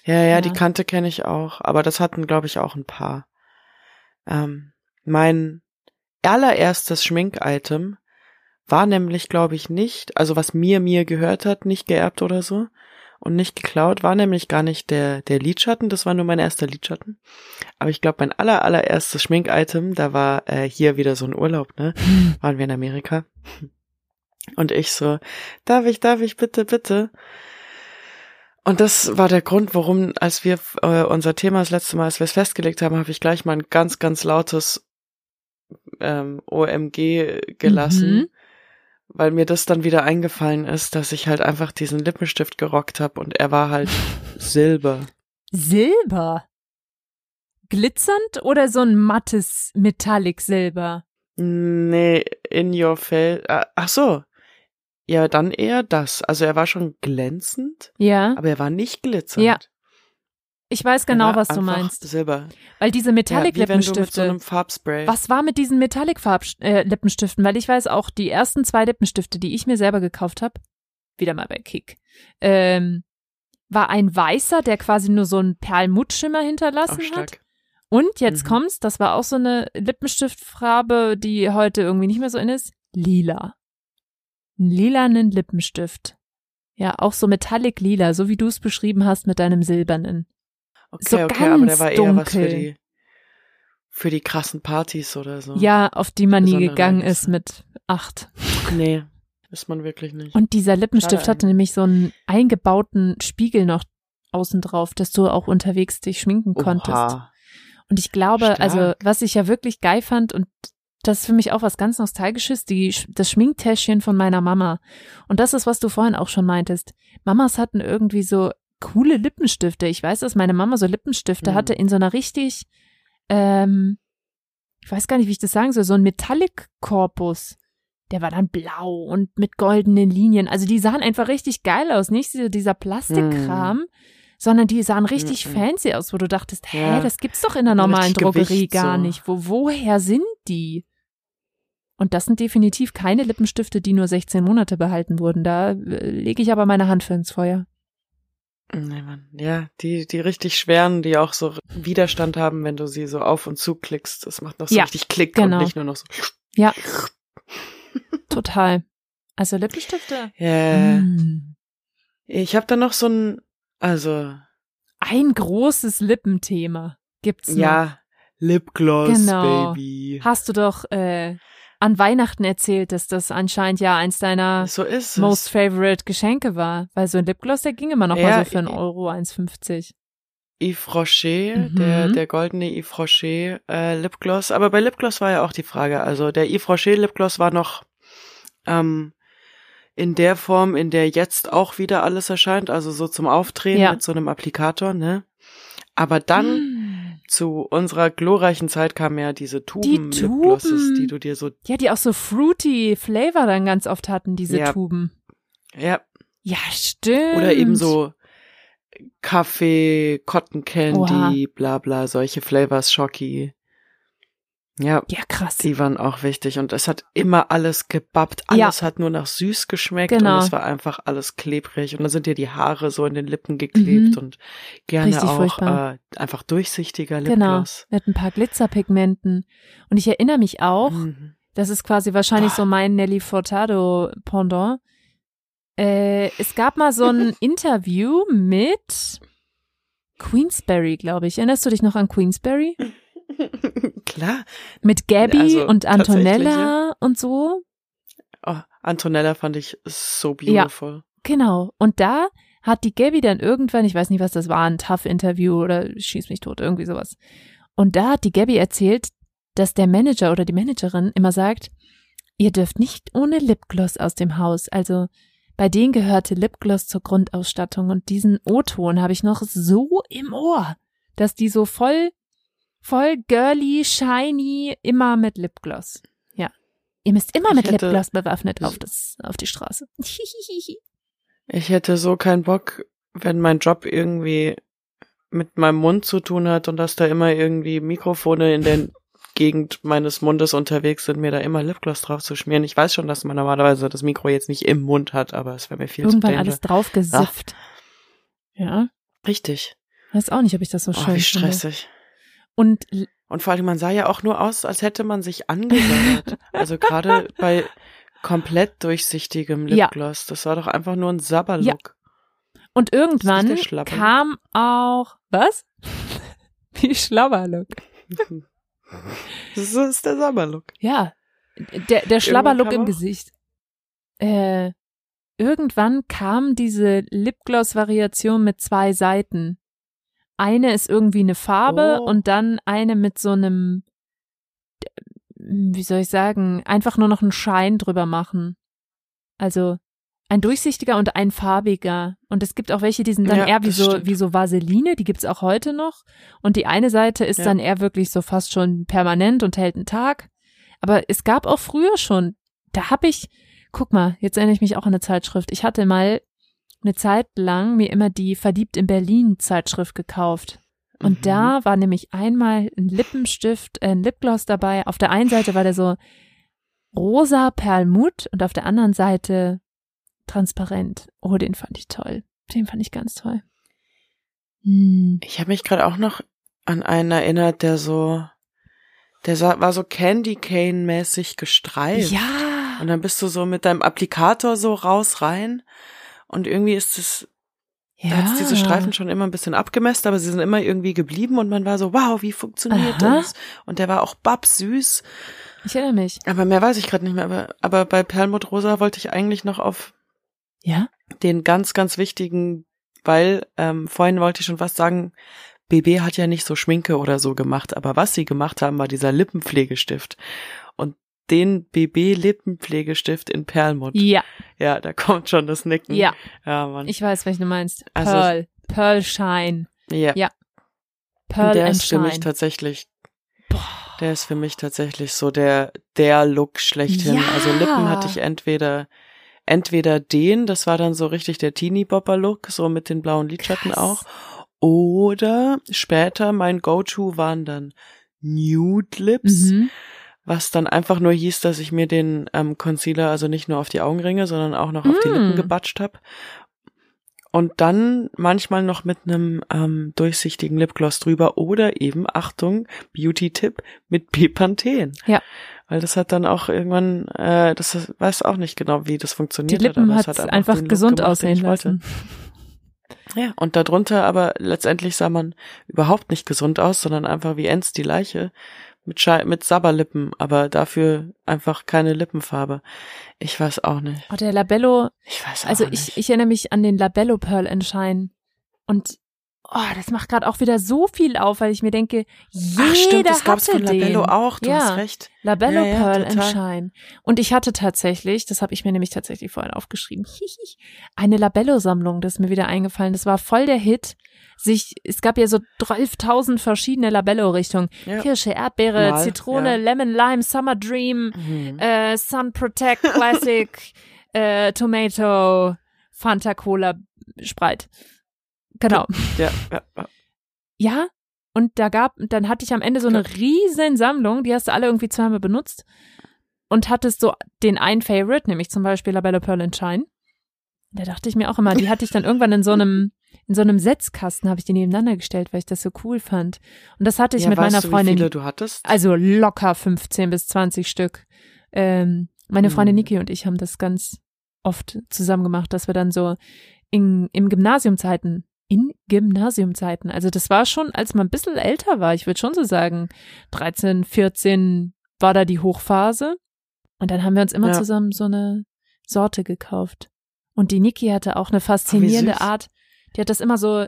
Ja, ja, Ja. die Kante kenne ich auch. Aber das hatten, glaube ich, auch ein paar. Ähm, mein allererstes Schmink-Item war nämlich, glaube ich, nicht, also was mir mir gehört hat, nicht geerbt oder so und nicht geklaut, war nämlich gar nicht der, der Lidschatten, das war nur mein erster Lidschatten. Aber ich glaube, mein aller, allererstes Schmink-Item, da war äh, hier wieder so ein Urlaub, ne? Waren wir in Amerika. Und ich so, darf ich, darf ich, bitte, bitte. Und das war der Grund, warum, als wir äh, unser Thema das letzte Mal, als wir es festgelegt haben, habe ich gleich mal ein ganz, ganz lautes ähm, OMG gelassen, Mhm. Weil mir das dann wieder eingefallen ist, dass ich halt einfach diesen Lippenstift gerockt habe und er war halt Silber. Silber. Glitzernd oder so ein mattes Metallic Silber? Nee, in your face. Ach so. Ja, dann eher das. Also er war schon glänzend, Ja. aber er war nicht glitzernd. Ja, Ich weiß genau, was du meinst. Silber. Weil diese Ja, so Metallic-Lippenstifte. einem Farbspray. was war mit diesen Metallic-Lippenstiften? Weil ich weiß auch, die ersten zwei Lippenstifte, die ich mir selber gekauft habe, wieder mal bei Kick, ähm, war ein weißer, der quasi nur so einen Perlmuttschimmer hinterlassen hat. Und jetzt Mhm. kommt's, das war auch so eine Lippenstiftfarbe, die heute irgendwie nicht mehr so in ist. Lila. Einen lilanen Lippenstift. Ja, auch so metallic lila, so wie du es beschrieben hast mit deinem silbernen. Okay, So okay, aber der ganz war eher was für dunkel. die, für die krassen Partys oder so. Ja, auf die man nie gegangen ist mit acht. Nee, ist man wirklich nicht. Und dieser Lippenstift Schade hatte nämlich so einen eingebauten Spiegel noch außen drauf, dass du auch unterwegs dich schminken konntest. Oha. Und ich glaube, Stark. also was ich ja wirklich geil fand und das ist für mich auch was ganz Nostalgisches, die, das Schminktäschchen von meiner Mama. Und das ist, was du vorhin auch schon meintest. Mamas hatten irgendwie so coole Lippenstifte. Ich weiß, dass meine Mama so Lippenstifte Mhm. hatte in so einer richtig, ähm, ich weiß gar nicht, wie ich das sagen soll, so ein Metallic-Korpus. Der war dann blau und mit goldenen Linien. Also die sahen einfach richtig geil aus. Nicht dieser, Plastikkram, sondern die sahen richtig Mhm. fancy aus, wo du dachtest, hä, Ja. das gibt's doch in der normalen Richtig Drogerie Gewicht gar so. nicht. Wo, woher sind die? Und das sind definitiv keine Lippenstifte, die nur 16 Monate behalten wurden. Da äh, lege ich aber meine Hand für ins Feuer. Nee, Mann. Ja, die, die richtig schweren, die auch so Widerstand haben, wenn du sie so auf und zu klickst. Das macht noch so Ja, richtig Klick genau. und nicht nur noch so. Ja. Total. Also Lippenstifte. Ja. Mm. Ich habe da noch so ein, also, Ein großes Lippenthema gibt's noch. ja, Lipgloss, Genau. Baby. Hast du doch äh, an Weihnachten erzählt, dass das anscheinend ja eins deiner So most favorite Geschenke war. Weil so ein Lipgloss, der ging immer noch Ja, mal so für einen Euro 1,50. Yves Rocher, Mhm. der, der goldene Yves Rocher äh, Lipgloss. Aber bei Lipgloss war ja auch die Frage. Also der Yves Rocher Lipgloss war noch ähm, in der Form, in der jetzt auch wieder alles erscheint, also so zum Aufdrehen Ja. mit so einem Applikator, ne? Aber dann. zu unserer glorreichen Zeit kamen ja diese Tuben Lipglosses, Tuben. die du dir so, Ja, die auch so fruity Flavor dann ganz oft hatten, diese Ja. Tuben. ja, Ja, stimmt. oder eben so Kaffee, Cotton Candy, Oha. bla bla, solche Flavors, Schoki. Ja, Ja, krass. Die waren auch wichtig und es hat immer alles gebappt. Alles hat nur nach süß geschmeckt Genau. und es war einfach alles klebrig und dann sind dir die Haare so in den Lippen geklebt Mhm. und gerne Richtig auch äh, einfach durchsichtiger Genau, Lipgloss. mit ein paar Glitzerpigmenten. Und ich erinnere mich auch, Mhm. das ist quasi wahrscheinlich Boah. so mein Nelly Furtado Pendant. Äh, es gab mal so ein Interview mit Queensberry, glaube ich. Erinnerst du dich noch an Queensberry? Klar. Mit Gabby Also, und Antonella und so. Oh, Antonella fand ich so beautiful. Genau. Und da hat die Gabby dann irgendwann, ich weiß nicht, was das war, ein Tough-Interview oder schieß mich tot, irgendwie sowas. Und da hat die Gabby erzählt, dass der Manager oder die Managerin immer sagt, ihr dürft nicht ohne Lipgloss aus dem Haus. Also bei denen gehörte Lipgloss zur Grundausstattung und diesen O-Ton habe ich noch so im Ohr, dass die so voll, voll girly, shiny, immer mit Lipgloss. Ja. Ihr müsst immer Ich mit hätte- Lipgloss bewaffnet auf das, auf die Straße. Ich hätte so keinen Bock, wenn mein Job irgendwie mit meinem Mund zu tun hat und dass da immer irgendwie Mikrofone in der Gegend meines Mundes unterwegs sind, mir da immer Lipgloss drauf zu schmieren. Ich weiß schon, dass man normalerweise das Mikro jetzt nicht im Mund hat, aber es wäre mir viel Irgendwann zu danger. alles draufgesifft. Ja. Richtig. Weiß auch nicht, ob ich das so Oh, schön wie finde. Und Und vor allem, man sah ja auch nur aus, als hätte man sich angesaugt. also gerade bei komplett durchsichtigem Ja. Lipgloss. Das war doch einfach nur ein Sabberlook. Und irgendwann kam auch, was? Wie Schlabberlook. So ist der Sabberlook. Ja, der, der Schlabberlook im Gesicht. Äh, irgendwann kam diese Lipgloss-Variation mit zwei Seiten. Eine ist irgendwie eine Farbe Oh. und dann eine mit so einem, wie soll ich sagen, einfach nur noch einen Schein drüber machen. Also ein durchsichtiger und ein farbiger. Und es gibt auch welche, die sind dann Ja, eher wie so, stimmt. wie so Vaseline, die gibt's auch heute noch. Und die eine Seite ist Ja. dann eher wirklich so fast schon permanent und hält einen Tag. Aber es gab auch früher schon, da hab ich, guck mal, jetzt erinnere ich mich auch an eine Zeitschrift. Ich hatte mal eine Zeit lang mir immer die Verliebt in Berlin Zeitschrift gekauft. Und Mhm. da war nämlich einmal ein Lippenstift, äh, ein Lipgloss dabei. Auf der einen Seite war der so rosa Perlmutt und auf der anderen Seite transparent. Oh, den fand ich toll. Den fand ich ganz toll. Hm. Ich habe mich gerade auch noch an einen erinnert, der so, der war so Candy Cane mäßig gestreift. Ja. Und dann bist du so mit deinem Applikator so raus rein. Und irgendwie ist es, ja. da hat diese Streifen schon immer ein bisschen abgemäst, aber sie sind immer irgendwie geblieben und man war so, wow, wie funktioniert Aha. das? Und der war auch babsüß. Ich erinnere mich. Aber mehr weiß ich gerade nicht mehr. Aber, aber bei Perlmutt Rosa wollte ich eigentlich noch auf Ja? den ganz, ganz wichtigen, weil ähm, vorhin wollte ich schon was sagen, BB hat ja nicht so Schminke oder so gemacht, aber was sie gemacht haben, war dieser Lippenpflegestift. Und den BB Lippenpflegestift in Perlmutt. Ja. Ja, da kommt schon das Nicken. Ja. Ja, Mann. Ich weiß, welchen du meinst. Also- Pearl. Pearl Shine. ja. ja. Pearl der ist für mich tatsächlich, der ist für mich tatsächlich so der, der Look schlechthin. Ja. Also Lippen hatte ich entweder, entweder den, das war dann so richtig der Teenie Bopper Look, so mit den blauen Lidschatten Krass. auch. Oder später mein Go-To waren dann Nude Lips, Mhm. Was dann einfach nur hieß, dass ich mir den ähm, Concealer also nicht nur auf die Augenringe, sondern auch noch auf die Mm. Lippen gebatscht habe. Und dann manchmal noch mit einem ähm, durchsichtigen Lipgloss drüber oder eben, Achtung, Beauty-Tipp, mit Bepanthen. Ja. Weil das hat dann auch irgendwann, äh, das weiß auch nicht genau, wie das Die funktioniert Lippen hat, aber hat es hat einfach Look gesund gemacht, aussehen ich wollte. lassen. Ja, und darunter aber letztendlich sah man überhaupt nicht gesund aus, sondern einfach wie Enz die Leiche mit, Schei mit Sabberlippen, aber dafür einfach keine Lippenfarbe. Ich weiß auch nicht. Oh, der Labello, Ich weiß auch also nicht. ich, ich erinnere mich an den Labello Pearl Shine. Und oh, das macht gerade auch wieder so viel auf, weil ich mir denke, jeder Ach stimmt, das gab's von Labello den. auch, du ja. hast recht. Labello Ja, ja, Pearl. Shine. Und ich hatte tatsächlich, das habe ich mir nämlich tatsächlich vorhin aufgeschrieben, eine Labello-Sammlung, das ist mir wieder eingefallen. Das war voll der Hit. Sich, es gab ja so 12.000 verschiedene Labello-Richtungen. Ja. Kirsche, Erdbeere, Mal, Zitrone, ja. Lemon, Lime, Summer Dream, Mhm. äh, Sun Protect Classic, äh, Tomato, Fanta Cola, Sprite. Genau. Ja, ja, ja. Ja, und da gab, dann hatte ich am Ende so eine riesen Sammlung, die hast du alle irgendwie zweimal benutzt und hattest so den einen Favorite, nämlich zum Beispiel Labella Pearl and Shine. Da dachte ich mir auch immer, die hatte ich dann irgendwann in so einem, in so einem Setzkasten, habe ich die nebeneinander gestellt, weil ich das so cool fand. Und das hatte ich ja, mit meiner du, Freundin, Wie viele du hattest? also locker 15 bis 20 Stück. Ähm, meine Freundin Mhm. Niki und ich haben das ganz oft zusammen gemacht, dass wir dann so in, im Gymnasiumzeiten, in Gymnasiumzeiten, also das war schon, als man ein bisschen älter war, ich würde schon so sagen, 13, 14 war da die Hochphase. Und dann haben wir uns immer Ja. zusammen so eine Sorte gekauft. Und die Niki hatte auch eine faszinierende süß. Art, Die hat das immer so,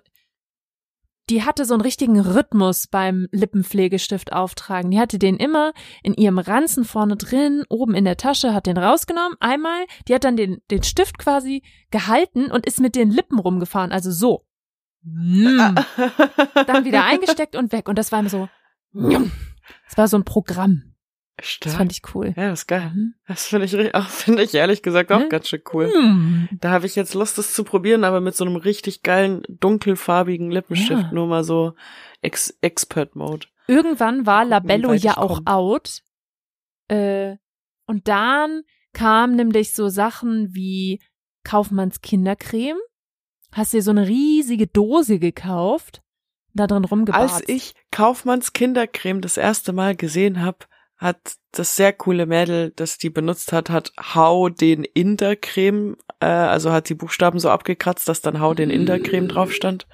die hatte so einen richtigen Rhythmus beim Lippenpflegestift auftragen. Die hatte den immer in ihrem Ranzen vorne drin, oben in der Tasche, hat den rausgenommen, einmal, die hat dann den, den Stift quasi gehalten und ist mit den Lippen rumgefahren, also so. Mm. Dann wieder eingesteckt und weg. Und das war immer so, das war so ein Programm. Stark. Das fand ich cool. Ja, das ist geil. Mhm. Das finde ich, auch- finde ich ehrlich gesagt auch Ne? ganz schön cool. Mm. Da habe ich jetzt Lust, das zu probieren, aber mit so einem richtig geilen, dunkelfarbigen Lippenstift, Ja. nur mal so Ex Expert-Mode. Irgendwann war Labello ja auch komm. out. Äh, und dann kamen nämlich so Sachen wie Kaufmanns Kindercreme. Hast dir so eine riesige Dose gekauft, da drin rumgebarzt. Als ich Kaufmanns Kindercreme das erste Mal gesehen habe, hat das sehr coole Mädel, das die benutzt hat, hat Hau den Indercreme, äh, also hat die Buchstaben so abgekratzt, dass dann Hau den Indercreme drauf stand.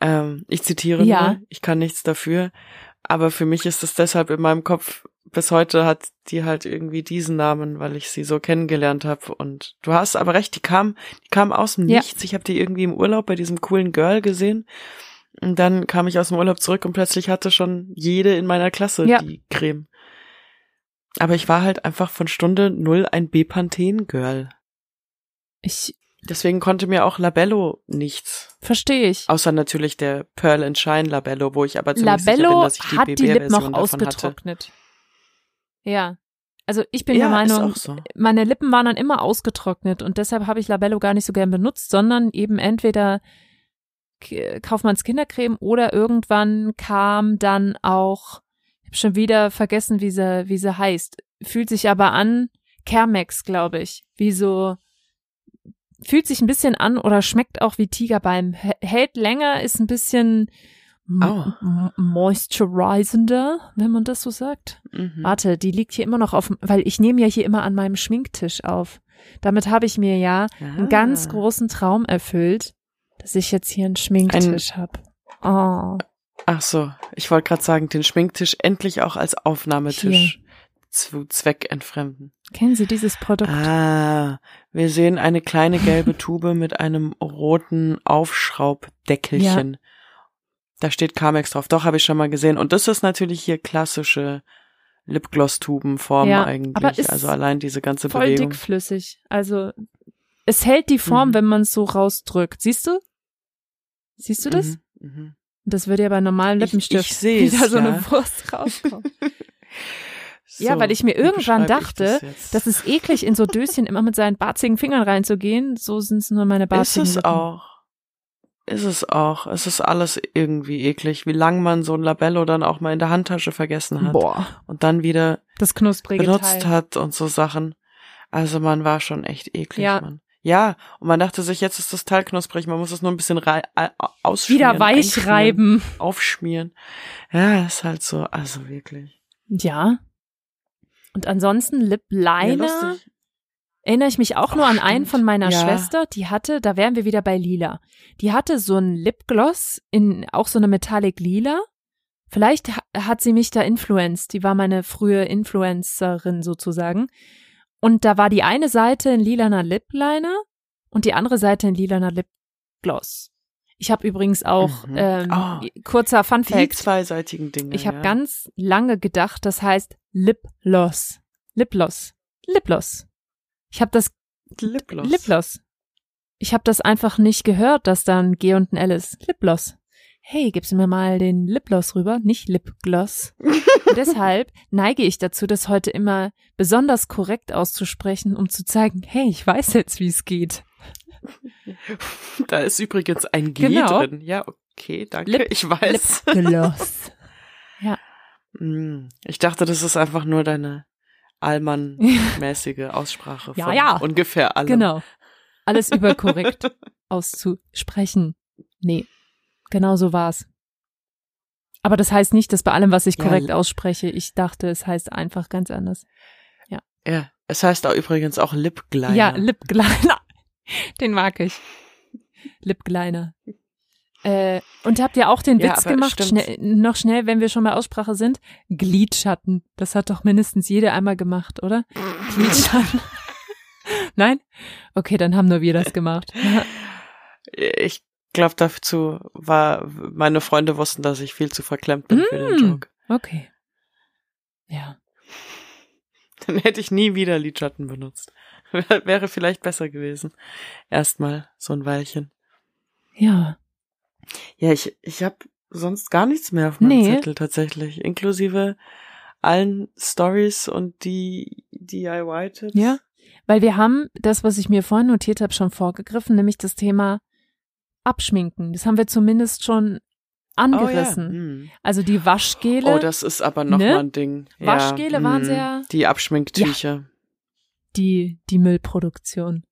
Ähm, ich zitiere Ja. nur, ich kann nichts dafür, aber für mich ist es deshalb in meinem Kopf bis heute hat die halt irgendwie diesen Namen, weil ich sie so kennengelernt habe. Und du hast aber recht, die kam, die kam aus dem Ja. Nichts. Ich habe die irgendwie im Urlaub bei diesem coolen Girl gesehen. Und dann kam ich aus dem Urlaub zurück und plötzlich hatte schon jede in meiner Klasse Ja. die Creme. Aber ich war halt einfach von Stunde null ein Bepanthen-Girl. ich Deswegen konnte mir auch Labello nichts. verstehe ich. Außer natürlich der Pearl and Shine Labello, wo ich aber ziemlich sicher bin, Labello dass ich die hat die Lippen noch BB-Version davon hatte. ausgetrocknet. Ja. Also ich bin ja, der Meinung, auch so. meine Lippen waren dann immer ausgetrocknet und deshalb habe ich Labello gar nicht so gern benutzt, sondern eben entweder Kaufmanns Kindercreme oder irgendwann kam dann auch, ich habe schon wieder vergessen, wie sie, wie sie heißt, fühlt sich aber an, Kermex, glaube ich, wie so, fühlt sich ein bisschen an oder schmeckt auch wie Tigerbalm, hält länger, ist ein bisschen m- moisturizender, wenn man das so sagt. Mhm. Warte, die liegt hier immer noch auf, weil ich nehme ja hier immer an meinem Schminktisch auf. Damit habe ich mir ja einen ganz Ah. großen Traum erfüllt, dass ich jetzt hier einen Schminktisch habe. Oh, Ach so, ich wollte gerade sagen, den Schminktisch endlich auch als Aufnahmetisch zu Zweck entfremden. kennen Sie dieses Produkt? Ah, wir sehen eine kleine gelbe Tube mit einem roten Aufschraubdeckelchen. Da steht Carmex drauf. Doch, habe ich schon mal gesehen. Und das ist natürlich hier klassische Lipgloss-Tubenform Ja, eigentlich. also allein diese ganze Voll Bewegung. dickflüssig. Also es hält die Form, Mhm. wenn man es so rausdrückt. Siehst du? Siehst du das? Mhm, mhm. Das würde ja bei normalen Ich- Lippenstift ich seh's, wieder so ja. eine Wurst rauskommen. Ja, So, weil ich mir irgendwann ich dachte, das jetzt? Das ist eklig, in so Döschen immer mit seinen barzigen Fingern reinzugehen. So sind es nur meine Ist barzigen es Lippen. auch. Ist es auch. Es ist alles irgendwie eklig, wie lang man so ein Labello dann auch mal in der Handtasche vergessen hat Boah, und dann wieder das knusprige benutzt Teil. hat und so Sachen. Also man war schon echt eklig, Ja. Mann. Ja, und man dachte sich, jetzt ist das Teil knusprig, man muss es nur ein bisschen rei ausschmieren. Wieder weich reiben. Aufschmieren. Ja, ist halt so, also wirklich. Ja. Und ansonsten Lip Liner. Ja, erinnere ich mich auch nur Oh, an einen von meiner Ja. Schwester, die hatte, da wären wir wieder bei Lila. Die hatte so ein Lipgloss in auch so eine Metallic Lila. Vielleicht ha- hat sie mich da influenced. Die war meine frühe Influencerin sozusagen. Und da war die eine Seite ein lilaner Lipliner und die andere Seite ein lilaner Lipgloss. Ich habe übrigens auch Mhm. ähm, Oh. kurzer Fun Die zweiseitigen Dinge. Ich habe ja. ganz lange gedacht, das heißt Lipgloss. Lipgloss. Lipgloss. Ich habe das Lipgloss. Lipgloss. Ich habe das einfach nicht gehört, dass da ein G und ein L ist. Lipgloss. Hey, gibst du mir mal den Lipgloss rüber, nicht Lipgloss. Deshalb neige ich dazu, das heute immer besonders korrekt auszusprechen, um zu zeigen, hey, ich weiß jetzt, wie es geht. Da ist übrigens ein G Genau. drin. Ja, okay, danke. Lip- ich weiß. Lipgloss. Hm, Ich dachte, das ist einfach nur deine Allmann-mäßige Aussprache Ja, von ja. ungefähr allem. Genau. Alles überkorrekt auszusprechen. Nee, genau so war's. Aber das heißt nicht, dass bei allem, was ich Ja, korrekt ausspreche, ich dachte, es heißt einfach ganz anders. Ja, es heißt auch übrigens auch Lipgliner. Ja, Lipgliner. Den mag ich. Lipgliner. Äh, und habt ihr auch den Ja, Witz aber gemacht, schnell, noch schnell, wenn wir schon bei Aussprache sind? Glidschatten. Das hat doch mindestens jeder einmal gemacht, oder? Glidschatten. Nein? Okay, dann haben nur wir das gemacht. Ich glaube, dazu war, meine Freunde wussten, dass ich viel zu verklemmt bin für den Mm. Joke. Okay. Ja. Dann hätte ich nie wieder Lidschatten benutzt. Wäre vielleicht besser gewesen. Erstmal so ein Weilchen. Ja. Ja, ich, ich habe sonst gar nichts mehr auf meinem Nee. Zettel tatsächlich. Inklusive allen Stories und die DIY-Tipps. Ja. Weil wir haben das, was ich mir vorhin notiert habe, schon vorgegriffen, nämlich das Thema Abschminken. Das haben wir zumindest schon Oh, ja. angerissen. hm. Also die Waschgele, Oh, das ist aber noch Ne? mal ein Ding. Waschgele waren hm. sehr- Die Abschminktücher. die, die Müllproduktion.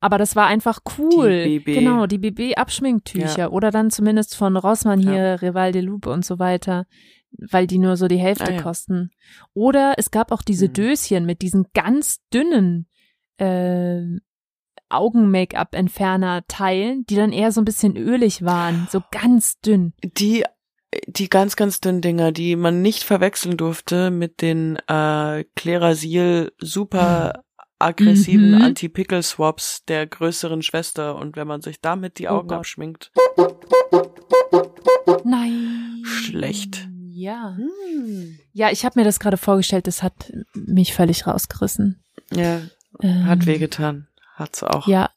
Aber das war einfach cool. Die BB. Genau, die BB-Abschminktücher. Ja. Oder dann zumindest von Rossmann hier, Ja. Rival de Loupe und so weiter, weil die nur so die Hälfte Ah, ja. kosten. Oder es gab auch diese Hm. Döschen mit diesen ganz dünnen äh, Augen-Make-up-Entferner-Teilen, die dann eher so ein bisschen ölig waren. So ganz dünn. Die, die ganz, ganz dünnen Dinger, die man nicht verwechseln durfte mit den äh, Klerasil super aggressiven Mhm. Anti-Pickle-Swaps der größeren Schwester. Und wenn man sich damit die Oh Augen Gott. abschminkt. Nein. Schlecht. Ja. Hm. Ja, ich habe mir das gerade vorgestellt, das hat mich völlig rausgerissen. Ja, Ähm, hat wehgetan. Hat's auch. Ja,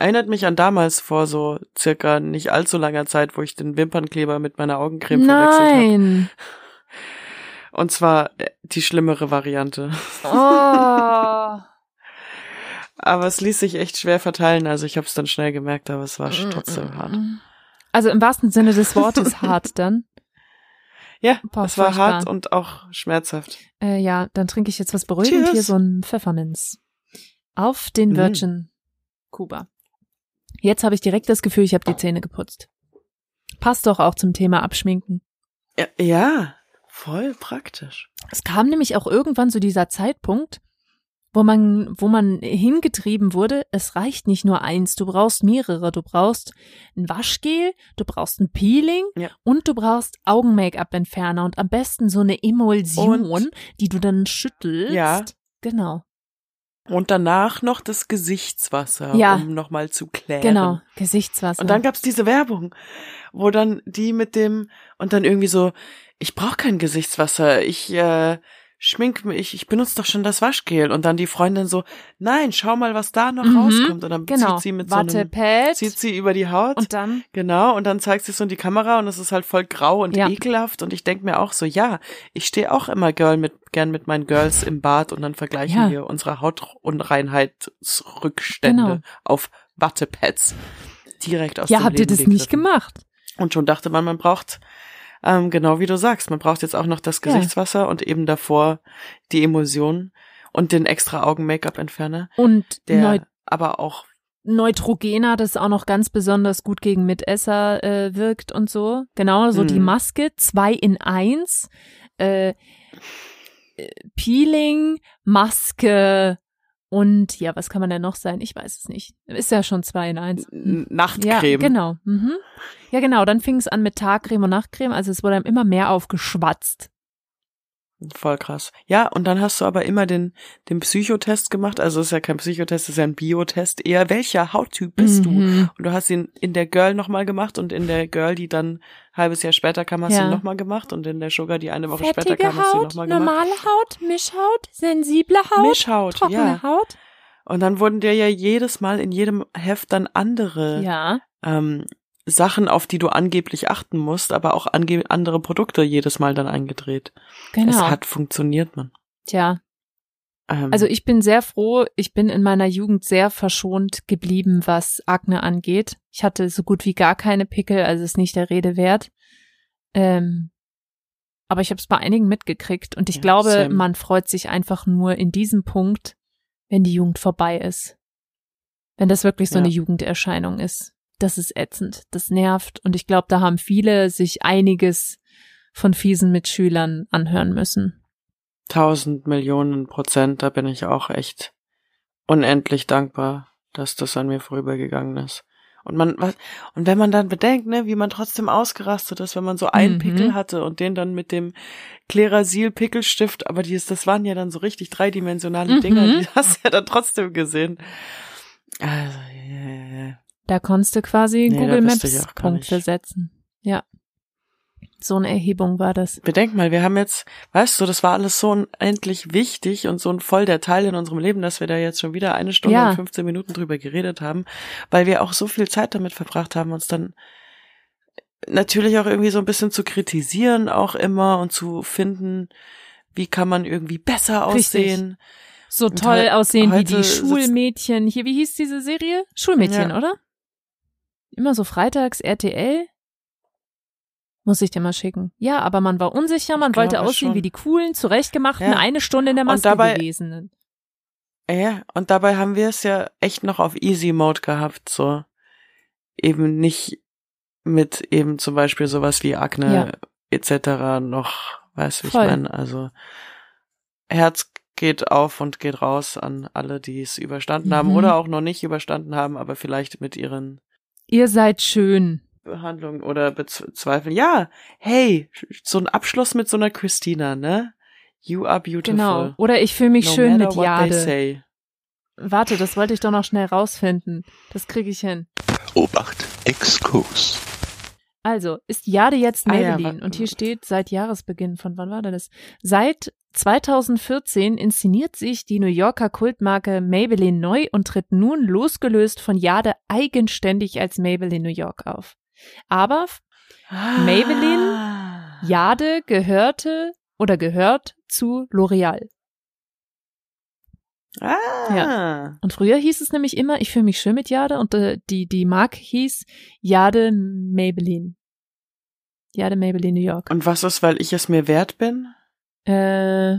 Erinnert mich an damals vor so circa nicht allzu langer Zeit, wo ich den Wimpernkleber mit meiner Augencreme verwechselt habe. Nein. Und zwar äh, die schlimmere Variante. Oh. Aber es ließ sich echt schwer verteilen, also ich habe es dann schnell gemerkt, aber es war sch- trotzdem hart. Also im wahrsten Sinne des Wortes hart dann. Ja, Boah, es war hart und auch schmerzhaft. Äh, ja, dann trinke ich jetzt was beruhigend Cheers. hier, so ein Pfefferminz. Auf den Mm. Virgin Kuba. Jetzt habe ich direkt das Gefühl, ich habe die Zähne geputzt. Passt doch auch zum Thema Abschminken. Ja, ja voll praktisch. Es kam nämlich auch irgendwann so dieser Zeitpunkt, wo man, wo man hingetrieben wurde, es reicht nicht nur eins, du brauchst mehrere. Du brauchst ein Waschgel, du brauchst ein Peeling Ja. und du brauchst Augen-Make-up-Entferner und am besten so eine Emulsion, Und- die du dann schüttelst. Ja. Genau. Und danach noch das Gesichtswasser, Ja. um nochmal zu klären. Genau. Gesichtswasser. Und dann gab's diese Werbung, wo dann die mit dem und dann irgendwie so, ich brauche kein Gesichtswasser, ich äh, schmink mich, ich benutze doch schon das Waschgel und dann die Freundin so, nein, schau mal, was da noch Mhm, rauskommt und dann genau. zieht sie mit so einem, zieht sie über die Haut. und dann Genau, und dann zeigt sie es so in die Kamera und es ist halt voll grau und Ja. ekelhaft und ich denk mir auch so, ja, ich stehe auch immer Girl mit, gern mit meinen Girls im Bad und dann vergleichen Ja. wir unsere Hautunreinheitsrückstände Genau. auf Wattepads direkt aus ja, dem habt ihr das nicht gemacht? Und schon dachte man, man braucht, ähm, genau wie du sagst, man braucht jetzt auch noch das Ja. Gesichtswasser und eben davor die Emulsion und den extra Augen-Make-up-Entferner, Und der Neu aber auch Neutrogena, das auch noch ganz besonders gut gegen Mitesser äh, wirkt und so. Genau, so die Mhm. Maske, zwei in eins. Äh, äh, Peeling, Maske und ja, was kann man denn noch sein? Ich weiß es nicht. Ist ja schon zwei in eins. N- Ja, Nachtcreme. genau. Mhm. Ja, genau. Dann fing es an mit Tagcreme und Nachtcreme. Also es wurde einem immer mehr aufgeschwatzt. Voll krass. Ja, und dann hast du aber immer den, den Psychotest gemacht. Also es ist ja kein Psychotest, es ist ja ein Biotest. Eher welcher Hauttyp bist du? Mhm. Und du hast ihn in der Girl nochmal gemacht und in der Girl, die dann ein halbes Jahr später kam, hast du Ja. ihn nochmal gemacht und in der Sugar, die eine Woche später Fettige kam, hast du ihn Haut, nochmal gemacht. normale Haut, Mischhaut, sensible Haut, Mischhaut, trockene ja. Haut. Und dann wurden dir ja jedes Mal in jedem Heft dann andere Ja. ähm, Sachen, auf die du angeblich achten musst, aber auch ange andere Produkte jedes Mal dann eingedreht. Genau. Es hat funktioniert, man. Tja, Ähm, also ich bin sehr froh, ich bin in meiner Jugend sehr verschont geblieben, was Akne angeht. Ich hatte so gut wie gar keine Pickel, also ist nicht der Rede wert. Ähm, aber ich habe es bei einigen mitgekriegt und ich Ja, glaube, same. man freut sich einfach nur in diesem Punkt, wenn die Jugend vorbei ist. Wenn das wirklich so Ja. eine Jugenderscheinung ist. Das ist ätzend, das nervt und ich glaube, da haben viele sich einiges von fiesen Mitschülern anhören müssen. tausend Millionen Prozent, da bin ich auch echt unendlich dankbar, dass das an mir vorübergegangen ist. Und man, was, und wenn man dann bedenkt, ne, wie man trotzdem ausgerastet ist, wenn man so einen Mhm. Pickel hatte und den dann mit dem Klerasil Pickelstift, aber die ist, das waren ja dann so richtig dreidimensionale Mhm. Dinger, die hast du ja dann trotzdem gesehen. Also. Da konntest du quasi Nee, Google Maps Punkte setzen. Ja. So eine Erhebung war das. Bedenk mal, wir haben jetzt, weißt du, das war alles so unendlich wichtig und so ein voll der Teil in unserem Leben, dass wir da jetzt schon wieder eine Stunde Ja. und 15 Minuten drüber geredet haben, weil wir auch so viel Zeit damit verbracht haben, uns dann natürlich auch irgendwie so ein bisschen zu kritisieren, auch immer und zu finden, wie kann man irgendwie besser Richtig. aussehen. So Und toll aussehen wie die Schulmädchen. Hier, wie hieß diese Serie? Schulmädchen, Ja. oder? Immer so freitags RTL. Muss ich dir mal schicken. Ja, aber man war unsicher, man Ich wollte aussehen schon. wie die coolen, zurechtgemachten, Ja. eine Stunde in der Maske dabei- gewesenen. Ja, und dabei haben wir es ja echt noch auf Easy Mode gehabt, so eben nicht mit eben zum Beispiel sowas wie Akne Ja. etc. noch, weißt du, ich meine, also Herz geht auf und geht raus an alle, die es überstanden haben Mhm. oder auch noch nicht überstanden haben, aber vielleicht mit ihren Ihr seid schön. Behandlungen oder Bezweifeln. Ja, hey, so ein Abschluss mit so einer Christina, ne? You are beautiful. Genau. Oder ich fühle mich no schön mit what they Jade. say. Warte, das wollte ich doch noch schnell rausfinden. Das kriege ich hin. Obacht, Exkurs. Also, ist Jade jetzt Ah ja, Maybelline? und hier steht seit Jahresbeginn. Von wann war denn das? Seit 2014 inszeniert sich die New Yorker Kultmarke Maybelline neu und tritt nun losgelöst von Jade eigenständig als Maybelline New York auf. Aber Maybelline? Ah. Jade gehörte oder gehört zu L'Oreal. Ah. Und früher hieß es nämlich immer, ich fühle mich schön mit Jade und äh, die, die Marke hieß Jade Maybelline. Jade Maybelline New York. Und was ist, weil ich es mir wert bin? Äh,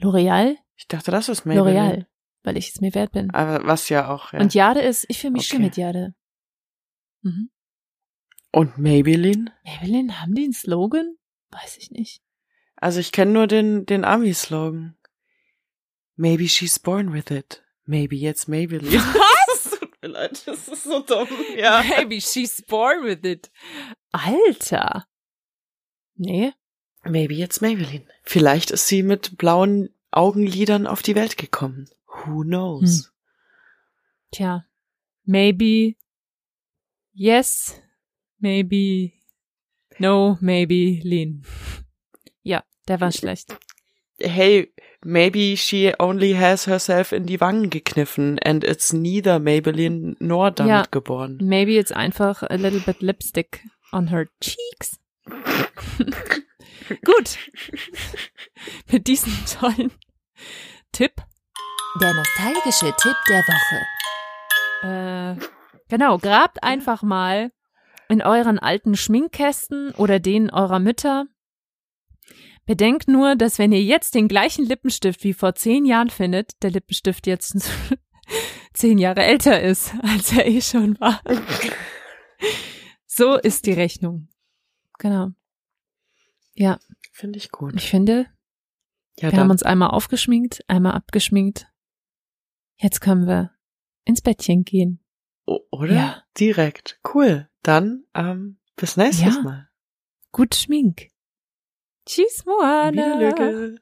L'Oreal? Ich dachte, das ist Maybelline. L'Oreal, weil ich es mir wert bin. Aber was ja auch. Ja. Und Jade ist, ich fühle mich schön Okay. mit Jade. Mhm. Und Maybelline? Maybelline, haben die einen Slogan? Weiß ich nicht. Also ich kenne nur den, den Ami-Slogan. Maybe she's born with it. Maybe jetzt Maybelline. Was? Tut mir leid, das ist so dumm. Ja. Maybe she's born with it. Alter. Nee. Maybe jetzt Maybelline. Vielleicht ist sie mit blauen Augenlidern auf die Welt gekommen. Who knows? Tja. Maybe. Yes. Maybe. No, maybe Lean. Ja, der war schlecht. Hey, maybe she only has herself in die Wangen gekniffen and it's neither Maybelline nor damit Ja. geboren. Maybe it's einfach a little bit lipstick on her cheeks. Gut. Mit diesem tollen Tipp. Der nostalgische Tipp der Woche. Äh, genau, grabt einfach mal in euren alten Schminkkästen oder denen eurer Mütter. Bedenkt nur, dass wenn ihr jetzt den gleichen Lippenstift wie vor zehn Jahren findet, der Lippenstift jetzt zehn Jahre älter ist, als er eh schon war. So ist die Rechnung. Genau. Ja, Finde ich gut. ich finde, Ja, wir haben uns einmal aufgeschminkt, einmal abgeschminkt. Jetzt können wir ins Bettchen gehen. O- oder? Ja. Direkt. Cool. Dann ähm, bis nächstes Ja. Mal. Gut Schmink. Tschüss, Moana.